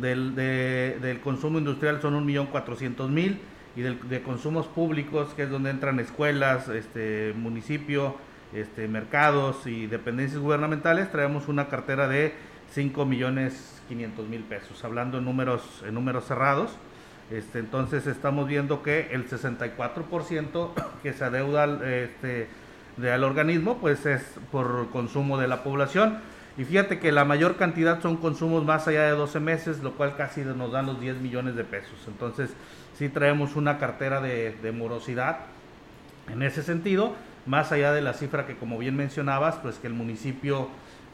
E: Del, consumo industrial son 1 millón 400 mil y de consumos públicos, que es donde entran escuelas, este, municipio, este, mercados y dependencias gubernamentales, traemos una cartera de 5 millones 500 mil pesos, hablando números, en números cerrados. Este, entonces estamos viendo que el 64% que se adeuda este, de, al organismo pues es por consumo de la población. Y fíjate que la mayor cantidad son consumos más allá de 12 meses, lo cual casi nos dan los 10 millones de pesos. Entonces, sí traemos una cartera de, morosidad en ese sentido, más allá de la cifra que como bien mencionabas, pues que el municipio,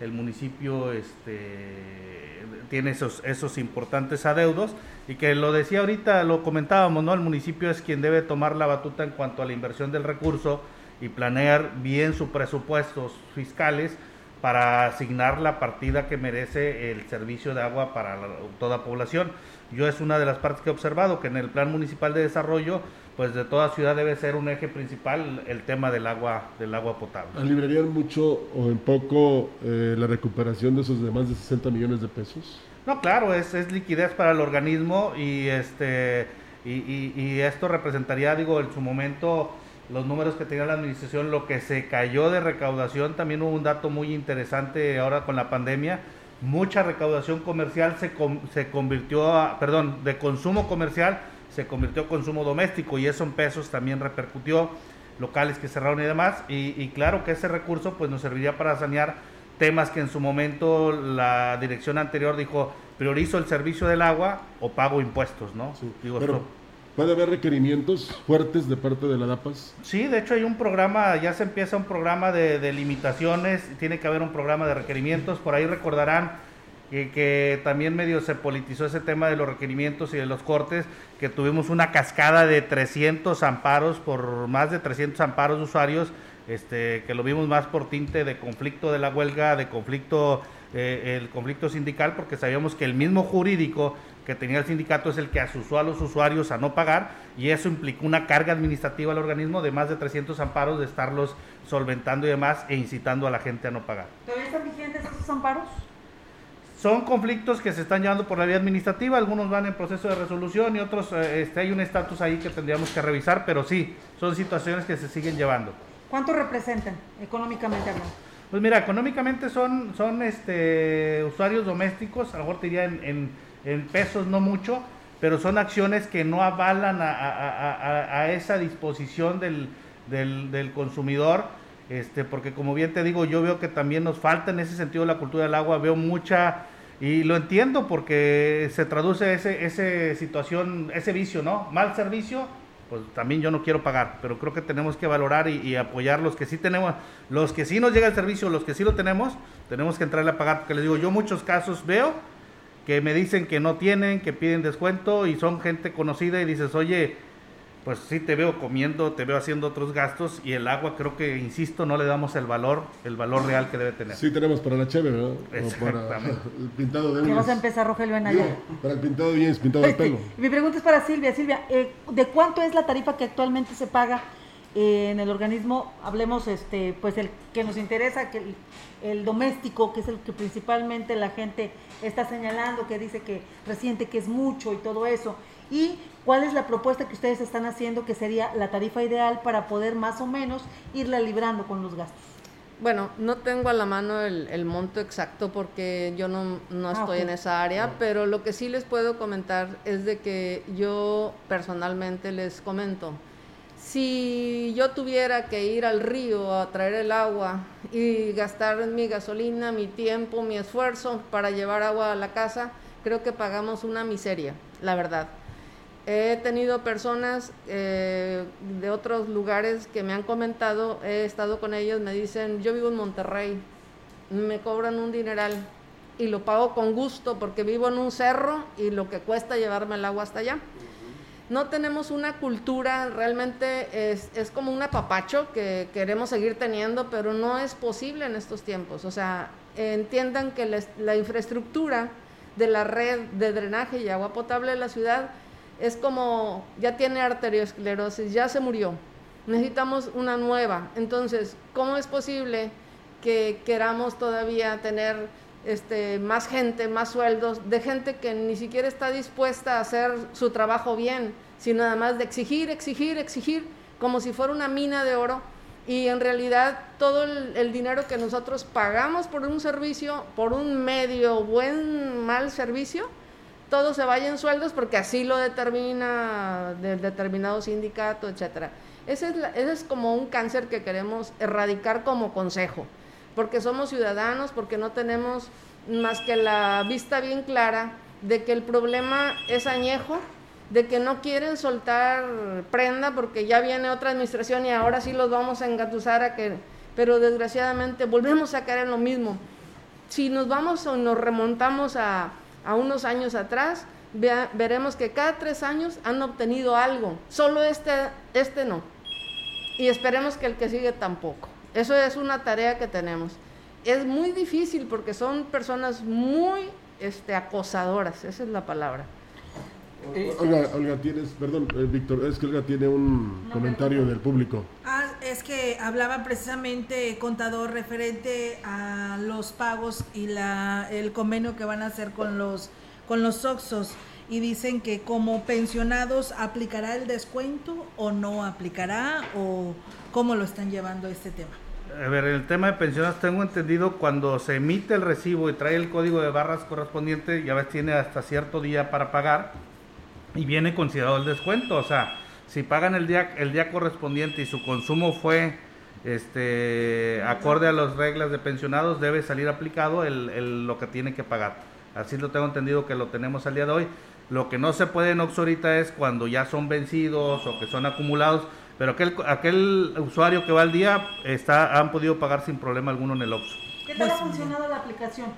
E: el municipio este, tiene esos, esos importantes adeudos y que lo decía ahorita, lo comentábamos, ¿no? El municipio es quien debe tomar la batuta en cuanto a la inversión del recurso y planear bien sus presupuestos fiscales para asignar la partida que merece el servicio de agua para toda población. Yo es una de las partes que he observado, que en el Plan Municipal de Desarrollo, pues de toda ciudad debe ser un eje principal el tema del agua, del agua potable.
C: ¿Alibrarían mucho o en poco eh, la recuperación de esos de más de 60 millones de pesos?
E: No, claro, es, es liquidez para el organismo y este y, y esto representaría, digo, en su momento los números que tenía la administración, lo que se cayó de recaudación, también hubo un dato muy interesante ahora con la pandemia, mucha recaudación comercial se, se convirtió a, perdón, de consumo comercial se convirtió a consumo doméstico y eso en pesos también repercutió, locales que cerraron y demás, y, claro que ese recurso pues nos serviría para sanear temas que en su momento la dirección anterior dijo, priorizo el servicio del agua o pago impuestos, ¿no?
C: Digo, ¿Puede haber requerimientos fuertes de parte de la DAPAS?
E: Sí, de hecho hay un programa, ya se empieza un programa de, limitaciones, tiene que haber un programa de requerimientos, por ahí recordarán que, que, también medio se politizó ese tema de los requerimientos y de los cortes, que tuvimos una cascada de 300 amparos por más de 300 amparos de usuarios, este, que lo vimos más por tinte de conflicto de la huelga, de conflicto, eh, el conflicto sindical, porque sabíamos que el mismo jurídico que tenía el sindicato es el que asusó a los usuarios a no pagar y eso implicó una carga administrativa al organismo de más de 300 amparos de estarlos solventando y demás e incitando a la gente a no pagar.
B: ¿Todavía están vigentes esos amparos?
E: Son conflictos que se están llevando por la vía administrativa, algunos van en proceso de resolución y otros eh, este, hay un estatus ahí que tendríamos que revisar, pero sí, son situaciones que se siguen llevando.
B: ¿Cuánto representan económicamente hablando?
E: Pues mira, económicamente son, son este, usuarios domésticos, a lo mejor te diría en, en, pesos no mucho, pero son acciones que no avalan a, a, a, esa disposición del, del, del, consumidor, este, porque como bien te digo, yo veo que también nos falta en ese sentido la cultura del agua, veo mucha, y lo entiendo porque se traduce ese, ese situación, ese vicio, ¿no? Mal servicio, pues también yo no quiero pagar, pero creo que tenemos que valorar y, apoyar los que sí tenemos, los que sí nos llega el servicio, los que sí lo tenemos, tenemos que entrarle a pagar, porque les digo, yo muchos casos veo que me dicen que no tienen, que piden descuento y son gente conocida y dices, oye, pues sí te veo comiendo, te veo haciendo otros gastos y el agua creo que, insisto, no le damos el valor, el valor real que debe tener.
C: Sí tenemos para la cheve, ¿verdad?
E: para
C: el pintado de
B: uñas. ¿Qué vas a empezar, Rogelio, en allá?
C: Para el pintado de uñas, pintado de este, pelo.
B: Mi pregunta es para Silvia. Silvia, eh, ¿de cuánto es la tarifa que actualmente se paga en el organismo? Hablemos, este, pues el que nos interesa, que el, el doméstico, que es el que principalmente la gente está señalando, que dice que resiente que es mucho y todo eso. Y ¿Cuál es la propuesta que ustedes están haciendo que sería la tarifa ideal para poder más o menos irla librando con los gastos?
F: Bueno, no tengo a la mano el, monto exacto porque yo no, no ah, estoy en esa área, pero lo que sí les puedo comentar es de que yo personalmente les comento, si yo tuviera que ir al río a traer el agua y gastar mi gasolina, mi tiempo, mi esfuerzo para llevar agua a la casa, creo que pagamos una miseria, la verdad. He tenido personas eh, de otros lugares que me han comentado, he estado con ellos, me dicen, yo vivo en Monterrey, me cobran un dineral y lo pago con gusto porque vivo en un cerro y lo que cuesta llevarme el agua hasta allá. No tenemos una cultura, realmente es, como un apapacho que queremos seguir teniendo, pero no es posible en estos tiempos. O sea, entiendan que la infraestructura de la red de drenaje y agua potable de la ciudad es como ya tiene arteriosclerosis, ya se murió, necesitamos una nueva. Entonces, ¿cómo es posible que queramos todavía tener este, más gente, más sueldos, de gente que ni siquiera está dispuesta a hacer su trabajo bien, sino nada más de exigir, exigir, exigir, como si fuera una mina de oro? Y en realidad todo el, el dinero que nosotros pagamos por un servicio, por un medio buen, mal servicio, todo se vaya en sueldos porque así lo determina del determinado sindicato, etcétera. Ese es, ese es como un cáncer que queremos erradicar como consejo, porque somos ciudadanos, porque no tenemos más que la vista bien clara de que el problema es añejo, de que no quieren soltar prenda porque ya viene otra administración y ahora sí los vamos a engatusar a que, pero desgraciadamente volvemos a caer en lo mismo. Si nos vamos o nos remontamos a a unos años atrás, veremos que cada tres años han obtenido algo, solo este, este no. Y esperemos que el que sigue tampoco. Eso es una tarea que tenemos. Es muy difícil porque son personas muy este, acosadoras, esa es la palabra.
C: Olga, tienes, perdón, eh, Víctor, es que Olga tiene un comentario del público.
L: Ah, es que hablaba precisamente, contador, referente a los pagos y la, el convenio que van a hacer con los, con los Oxos. Y dicen que como pensionados, ¿aplicará el descuento o no aplicará? ¿O cómo lo están llevando este tema?
E: A ver, el tema de pensionados tengo entendido cuando se emite el recibo y trae el código de barras correspondiente, ya ves, tiene hasta cierto día para pagar y viene considerado el descuento. O sea, si pagan el día, el día correspondiente y su consumo fue este acorde a las reglas de pensionados, debe salir aplicado el, lo que tiene que pagar. Así lo tengo entendido que lo tenemos al día de hoy. Lo que no se puede en Oxxo ahorita es cuando ya son vencidos o que son acumulados, pero aquel, aquel usuario que va al día está, han podido pagar sin problema alguno en el Oxxo.
B: ¿Qué tal ha funcionado la aplicación?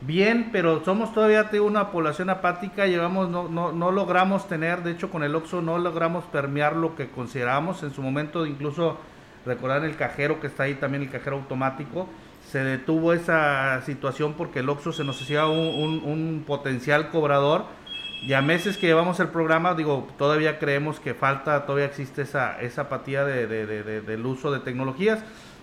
E: Bien, pero somos todavía una población apática, llevamos, no, no, no logramos tener, de hecho con el OXO no logramos permear lo que consideramos en su momento, incluso recordar el cajero que está ahí también, el cajero automático, se detuvo esa situación porque el Oxxo se nos hacía un, un, potencial cobrador. Ya meses que llevamos el programa, digo, todavía creemos que falta, todavía existe esa, esa apatía de, del uso de tecnologías,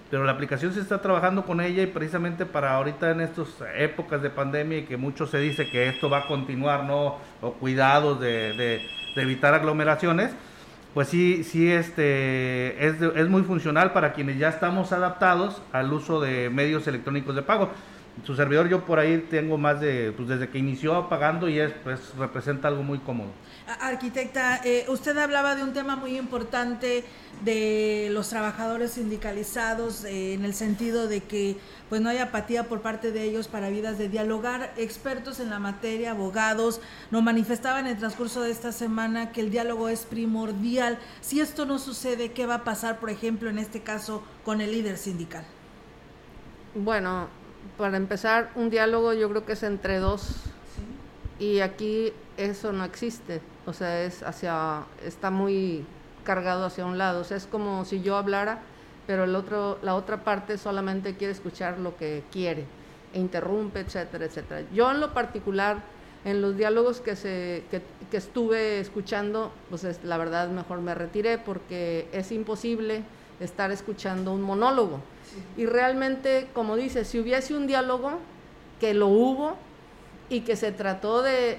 E: pero la aplicación se está trabajando con ella y precisamente para ahorita en estas épocas de pandemia y que mucho se dice que esto va a continuar, ¿no? O cuidados de, evitar aglomeraciones, pues sí, sí este, es, es muy funcional para quienes ya estamos adaptados al uso de medios electrónicos de pago. Su servidor yo por ahí tengo más de, pues desde que inició pagando y es, pues representa algo muy cómodo.
L: Arquitecta, eh, usted hablaba de un tema muy importante de los trabajadores sindicalizados eh, en el sentido de que pues no hay apatía por parte de ellos para vidas de dialogar. Expertos en la materia, abogados, nos manifestaban en el transcurso de esta semana que el diálogo es primordial. Si esto no sucede, ¿qué va a pasar, por ejemplo, en este caso con el líder sindical?
F: Bueno, para empezar, un diálogo yo creo que es entre dos. Y aquí eso no existe. O sea, es hacia, está muy cargado hacia un lado. O sea, es como si yo hablara, pero el otro, la otra parte solamente quiere escuchar lo que quiere e interrumpe, etcétera, etcétera. Yo en lo particular, en los diálogos que, se, que, que estuve escuchando, pues es, la verdad mejor me retiré porque es imposible estar escuchando un monólogo. Y realmente, como dice, si hubiese un diálogo, que lo hubo, y que se trató de,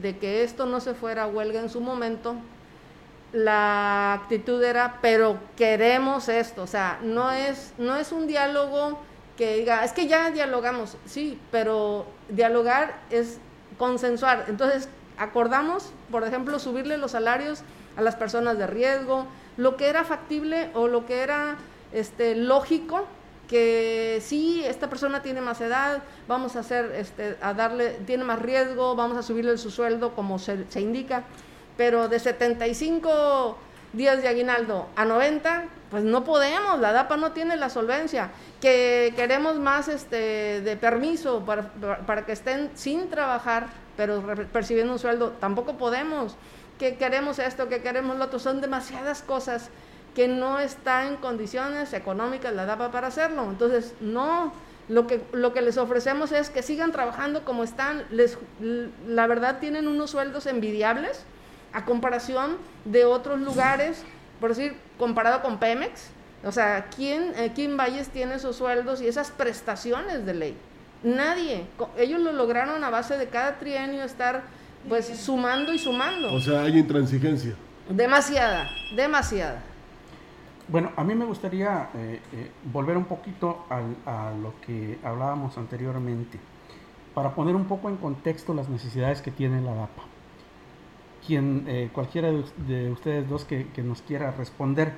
F: de, que esto no se fuera a huelga en su momento, la actitud era, pero queremos esto, o sea, no es, no es un diálogo que diga, es que ya dialogamos, sí, pero dialogar es consensuar. Entonces, acordamos, por ejemplo, subirle los salarios a las personas de riesgo, lo que era factible o lo que era este, lógico que sí, esta persona tiene más edad, vamos a hacer, este, a darle, tiene más riesgo, vamos a subirle su sueldo como se, indica, pero de 75 días de aguinaldo a 90, pues no podemos, la DAPA no tiene la solvencia, que queremos más este, de permiso para, para que estén sin trabajar, pero percibiendo un sueldo, tampoco podemos, que queremos esto, que queremos lo otro, son demasiadas cosas que no está en condiciones económicas la DAPA para hacerlo. Entonces, no, lo que, lo que les ofrecemos es que sigan trabajando como están. Les, la verdad tienen unos sueldos envidiables a comparación de otros lugares, por decir, comparado con Pemex. O sea, ¿quién, eh, ¿quién Valles tiene esos sueldos y esas prestaciones de ley? Nadie. Ellos lo lograron a base de cada trienio estar pues sumando y sumando.
C: O sea, hay intransigencia.
F: Demasiada, demasiada.
D: Bueno, a mí me gustaría eh, eh, volver un poquito a lo que hablábamos anteriormente, para poner un poco en contexto las necesidades que tiene la DAPA. Quien, eh, cualquiera de, ustedes dos que, nos quiera responder,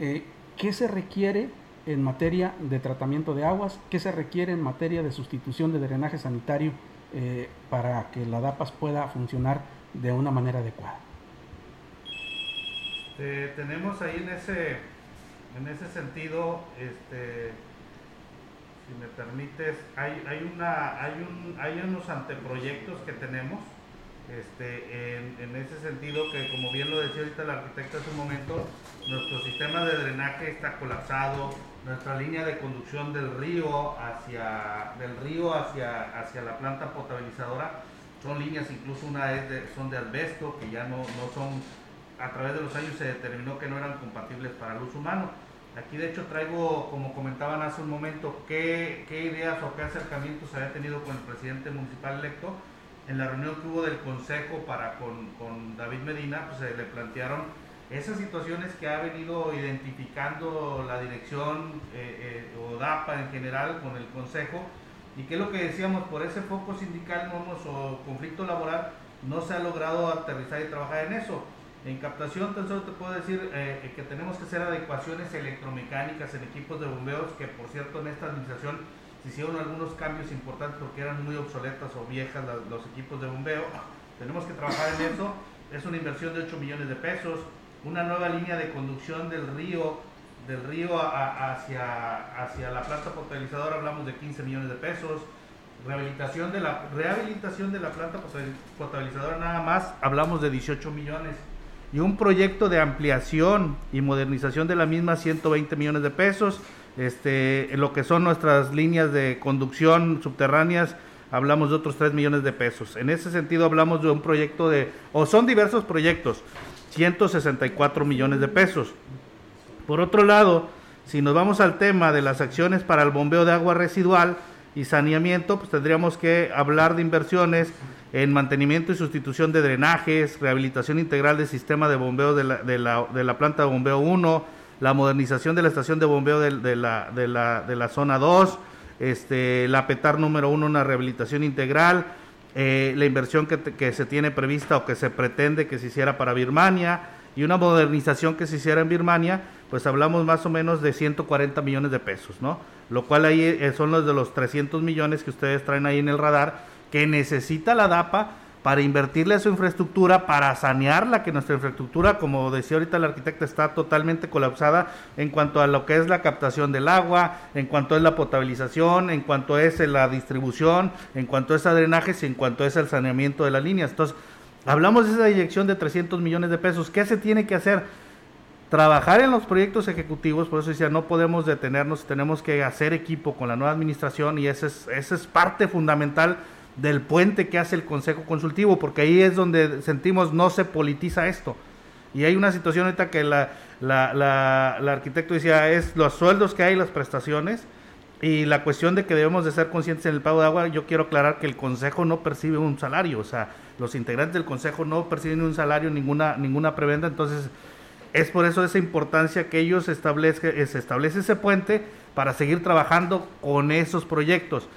D: ¿qué se requiere en materia de tratamiento de aguas? ¿Qué se requiere en materia de sustitución de drenaje sanitario para que la DAPAS pueda funcionar de una manera adecuada?
E: tenemos ahí en ese en ese sentido, este, si me permites, hay, hay, una, hay, un, hay unos anteproyectos que tenemos este, en, ese sentido que como bien lo decía ahorita el arquitecto hace un momento, nuestro sistema de drenaje está colapsado, nuestra línea de conducción del río hacia, del río hacia, hacia la planta potabilizadora son líneas, incluso una es de, son de asbesto que ya no, no son, a través de los años se determinó que no eran compatibles para el uso humano Aquí de hecho traigo, como comentaban hace un momento, qué, ideas o qué acercamientos había tenido con el presidente municipal electo. En la reunión que hubo del consejo para con, David Medina, pues se le plantearon esas situaciones que ha venido identificando la dirección eh, eh, o DAPA en general con el consejo y que es lo que decíamos, por ese foco sindical o conflicto laboral no se ha logrado aterrizar y trabajar en eso. En captación tan solo te puedo decir eh, que tenemos que hacer adecuaciones electromecánicas en equipos de bombeos, que por cierto en esta administración se hicieron algunos cambios importantes porque eran muy obsoletas o viejas los equipos de bombeo. Tenemos que trabajar en eso. Es una inversión de 8 millones de pesos. Una nueva línea de conducción del río, del río hacia, hacia la planta potabilizadora hablamos de 15 millones de pesos. Rehabilitación de la, rehabilitación de la planta potabilizadora nada más hablamos de 18 millones y un proyecto de ampliación y modernización de la misma 120 millones de pesos, Este, lo que son nuestras líneas de conducción subterráneas, hablamos de otros 3 millones de pesos. En ese sentido hablamos de un proyecto de, o son diversos proyectos, 164 millones de pesos. Por otro lado, si nos vamos al tema de las acciones para el bombeo de agua residual y saneamiento, pues tendríamos que hablar de inversiones en mantenimiento y sustitución de drenajes, rehabilitación integral del sistema de bombeo de la, de la, de la planta de bombeo 1, la modernización de la estación de bombeo de, de la, la zona 2, este, la PETAR número 1, una rehabilitación integral, eh, la inversión que, que, se tiene prevista o que se pretende que se hiciera para Birmania y una modernización que se hiciera en Birmania, pues hablamos más o menos de 140 millones de pesos, ¿no? Lo cual ahí eh, son los de los 300 millones que ustedes traen ahí en el radar que necesita la DAPA para invertirle a su infraestructura, para sanearla, que nuestra infraestructura, como decía ahorita el arquitecto, está totalmente colapsada en cuanto a lo que es la captación del agua, en cuanto es la potabilización, en cuanto es la distribución, en cuanto es a drenajes y en cuanto es el saneamiento de las líneas. Entonces, hablamos de esa inyección de 300 millones de pesos. ¿Qué se tiene que hacer? Trabajar en los proyectos ejecutivos, por eso decía, no podemos detenernos, tenemos que hacer equipo con la nueva administración y esa es, esa es parte fundamental del puente que hace el Consejo Consultivo, porque ahí es donde sentimos no se politiza esto. Y hay una situación ahorita que la, la, la, la arquitecto decía, es los sueldos que hay, las prestaciones, y la cuestión de que debemos de ser conscientes en el pago de agua, yo quiero aclarar que el Consejo no percibe un salario, o sea, los integrantes del Consejo no perciben un salario, ninguna, ninguna prebenda, entonces es por eso esa importancia que ellos establezcan, se establece ese puente para seguir trabajando con esos proyectos.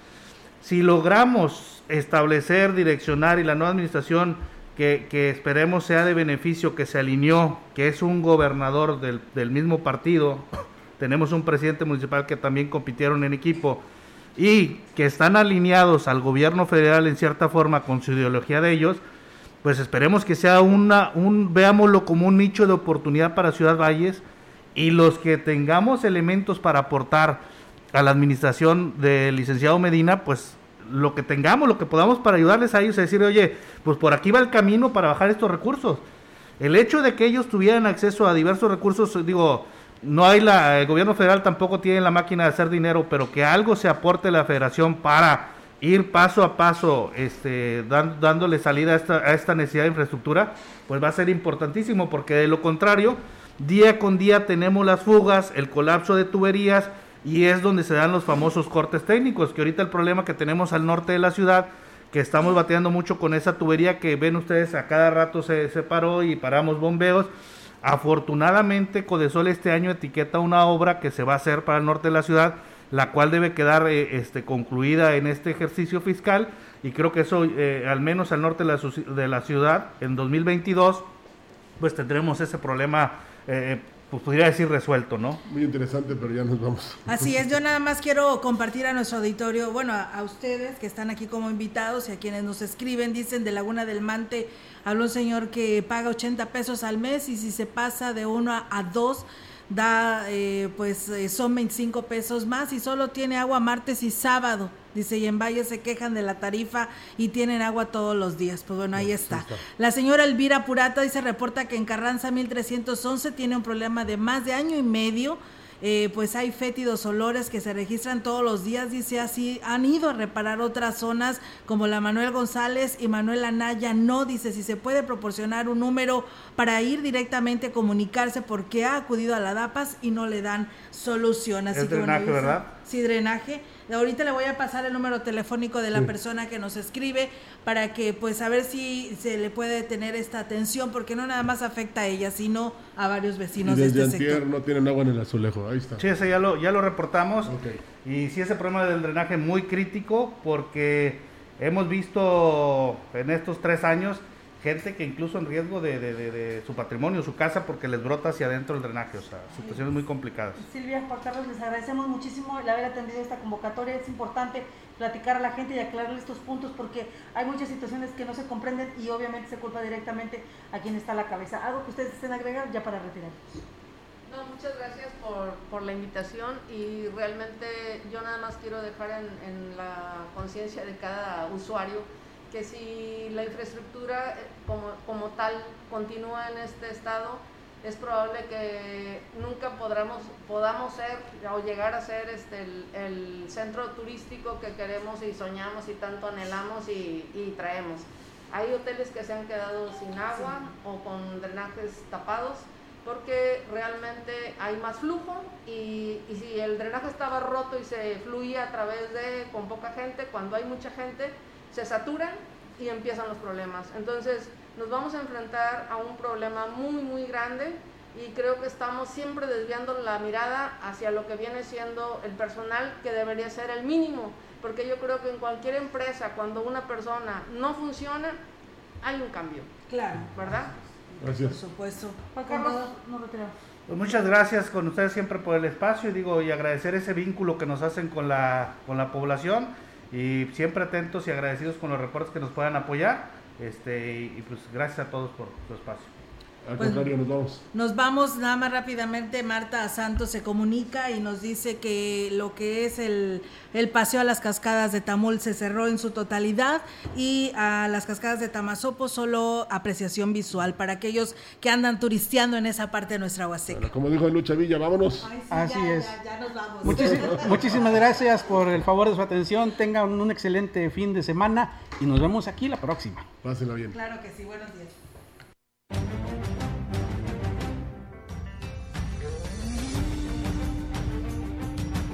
E: Si logramos establecer, direccionar y la nueva administración que, que, esperemos sea de beneficio, que se alineó, que es un gobernador del, del, mismo partido, tenemos un presidente municipal que también compitieron en equipo y que están alineados al gobierno federal en cierta forma con su ideología de ellos, pues esperemos que sea una, un, veámoslo como un nicho de oportunidad para Ciudad Valles y los que tengamos elementos para aportar a la administración del licenciado Medina, pues lo que tengamos, lo que podamos para ayudarles a ellos a decir, oye, pues por aquí va el camino para bajar estos recursos. El hecho de que ellos tuvieran acceso a diversos recursos, digo, no hay la, el gobierno federal tampoco tiene la máquina de hacer dinero, pero que algo se aporte a la federación para ir paso a paso este, dándole salida a esta, necesidad de infraestructura, pues va a ser importantísimo, porque de lo contrario, día con día tenemos las fugas, el colapso de tuberías, y es donde se dan los famosos cortes técnicos, que ahorita el problema que tenemos al norte de la ciudad, que estamos bateando mucho con esa tubería que ven ustedes a cada rato se, se paró y paramos bombeos. Afortunadamente Codesol este año etiqueta una obra que se va a hacer para el norte de la ciudad, la cual debe quedar eh, este, concluida en este ejercicio fiscal y creo que eso, eh, al menos al norte de la, de la, ciudad, en 2022, pues tendremos ese problema eh, pues podría decir resuelto, ¿no?
C: Muy interesante, pero ya nos vamos.
L: Así es, yo nada más quiero compartir a nuestro auditorio, bueno, a, a, ustedes que están aquí como invitados y a quienes nos escriben, dicen de Laguna del Mante, habló un señor que paga 80 pesos al mes y si se pasa de uno a, a dos, da, eh, pues eh, son 25 pesos más y solo tiene agua martes y sábado. Dice, y en Valle se quejan de la tarifa y tienen agua todos los días. Pues bueno, ahí está. está. La señora Elvira Purata dice, reporta que en Carranza 1311 tiene un problema de más de año y medio. Eh, pues hay fétidos olores que se registran todos los días, dice así, han ido a reparar otras zonas como la Manuel González y Manuel Anaya, no, dice si se puede proporcionar un número para ir directamente a comunicarse porque ha acudido a la DAPAS y no le dan solución. Así
E: es
L: que,
E: drenaje,
L: bueno,
E: ¿verdad?
L: Sí, drenaje. Ahorita le voy a pasar el número telefónico de la sí. persona que nos escribe para que pues a ver si se le puede tener esta atención porque no nada más afecta a ella, sino a varios vecinos
C: y desde
L: de este
C: antier
L: sector.
C: no tienen agua en el azulejo, ahí está.
E: Sí, ese ya lo, ya lo reportamos.
C: Okay.
E: Y sí, ese problema del drenaje muy crítico porque hemos visto en estos tres años gente que incluso en riesgo de, de, de, de, su patrimonio, su casa, porque les brota hacia adentro el drenaje, o sea, situaciones muy complicadas.
B: Silvia, Juan Carlos, les agradecemos muchísimo el haber atendido esta convocatoria. Es importante platicar a la gente y aclararle estos puntos porque hay muchas situaciones que no se comprenden y obviamente se culpa directamente a quien está a la cabeza. ¿Algo que ustedes estén agregar ya para retirar?
F: No, muchas gracias por, por, la invitación y realmente yo nada más quiero dejar en, en la conciencia de cada usuario que si la infraestructura como, como tal continúa en este estado, es probable que nunca podamos, podamos ser o llegar a ser este, el, centro turístico que queremos y soñamos y tanto anhelamos y, traemos. Hay hoteles que se han quedado sin agua o con drenajes tapados porque realmente hay más flujo y, y, si el drenaje estaba roto y se fluía a través de con poca gente, cuando hay mucha gente se saturan y empiezan los problemas. Entonces, nos vamos a enfrentar a un problema muy, muy grande y creo que estamos siempre desviando la mirada hacia lo que viene siendo el personal que debería ser el mínimo, porque yo creo que en cualquier empresa, cuando una persona no funciona, hay un cambio.
L: Claro.
F: ¿Verdad?
C: Gracias.
L: Por supuesto.
B: Juan Carlos, no
E: pues muchas gracias con ustedes siempre por el espacio digo y agradecer ese vínculo que nos hacen con la, con la población y siempre atentos y agradecidos con los reportes que nos puedan apoyar este, y, pues gracias a todos por su espacio.
C: Al pues, contrario, nos vamos.
L: Nos vamos nada más rápidamente. Marta Santos se comunica y nos dice que lo que es el, el, paseo a las cascadas de Tamul se cerró en su totalidad y a las cascadas de Tamazopo solo apreciación visual para aquellos que andan turisteando en esa parte de nuestra Huasteca.
C: como dijo Lucha Villa, vámonos.
D: Así es. muchísimas gracias por el favor de su atención. Tengan un excelente fin de semana y nos vemos aquí la próxima.
C: Pásenla bien.
L: Claro que sí, buenos días.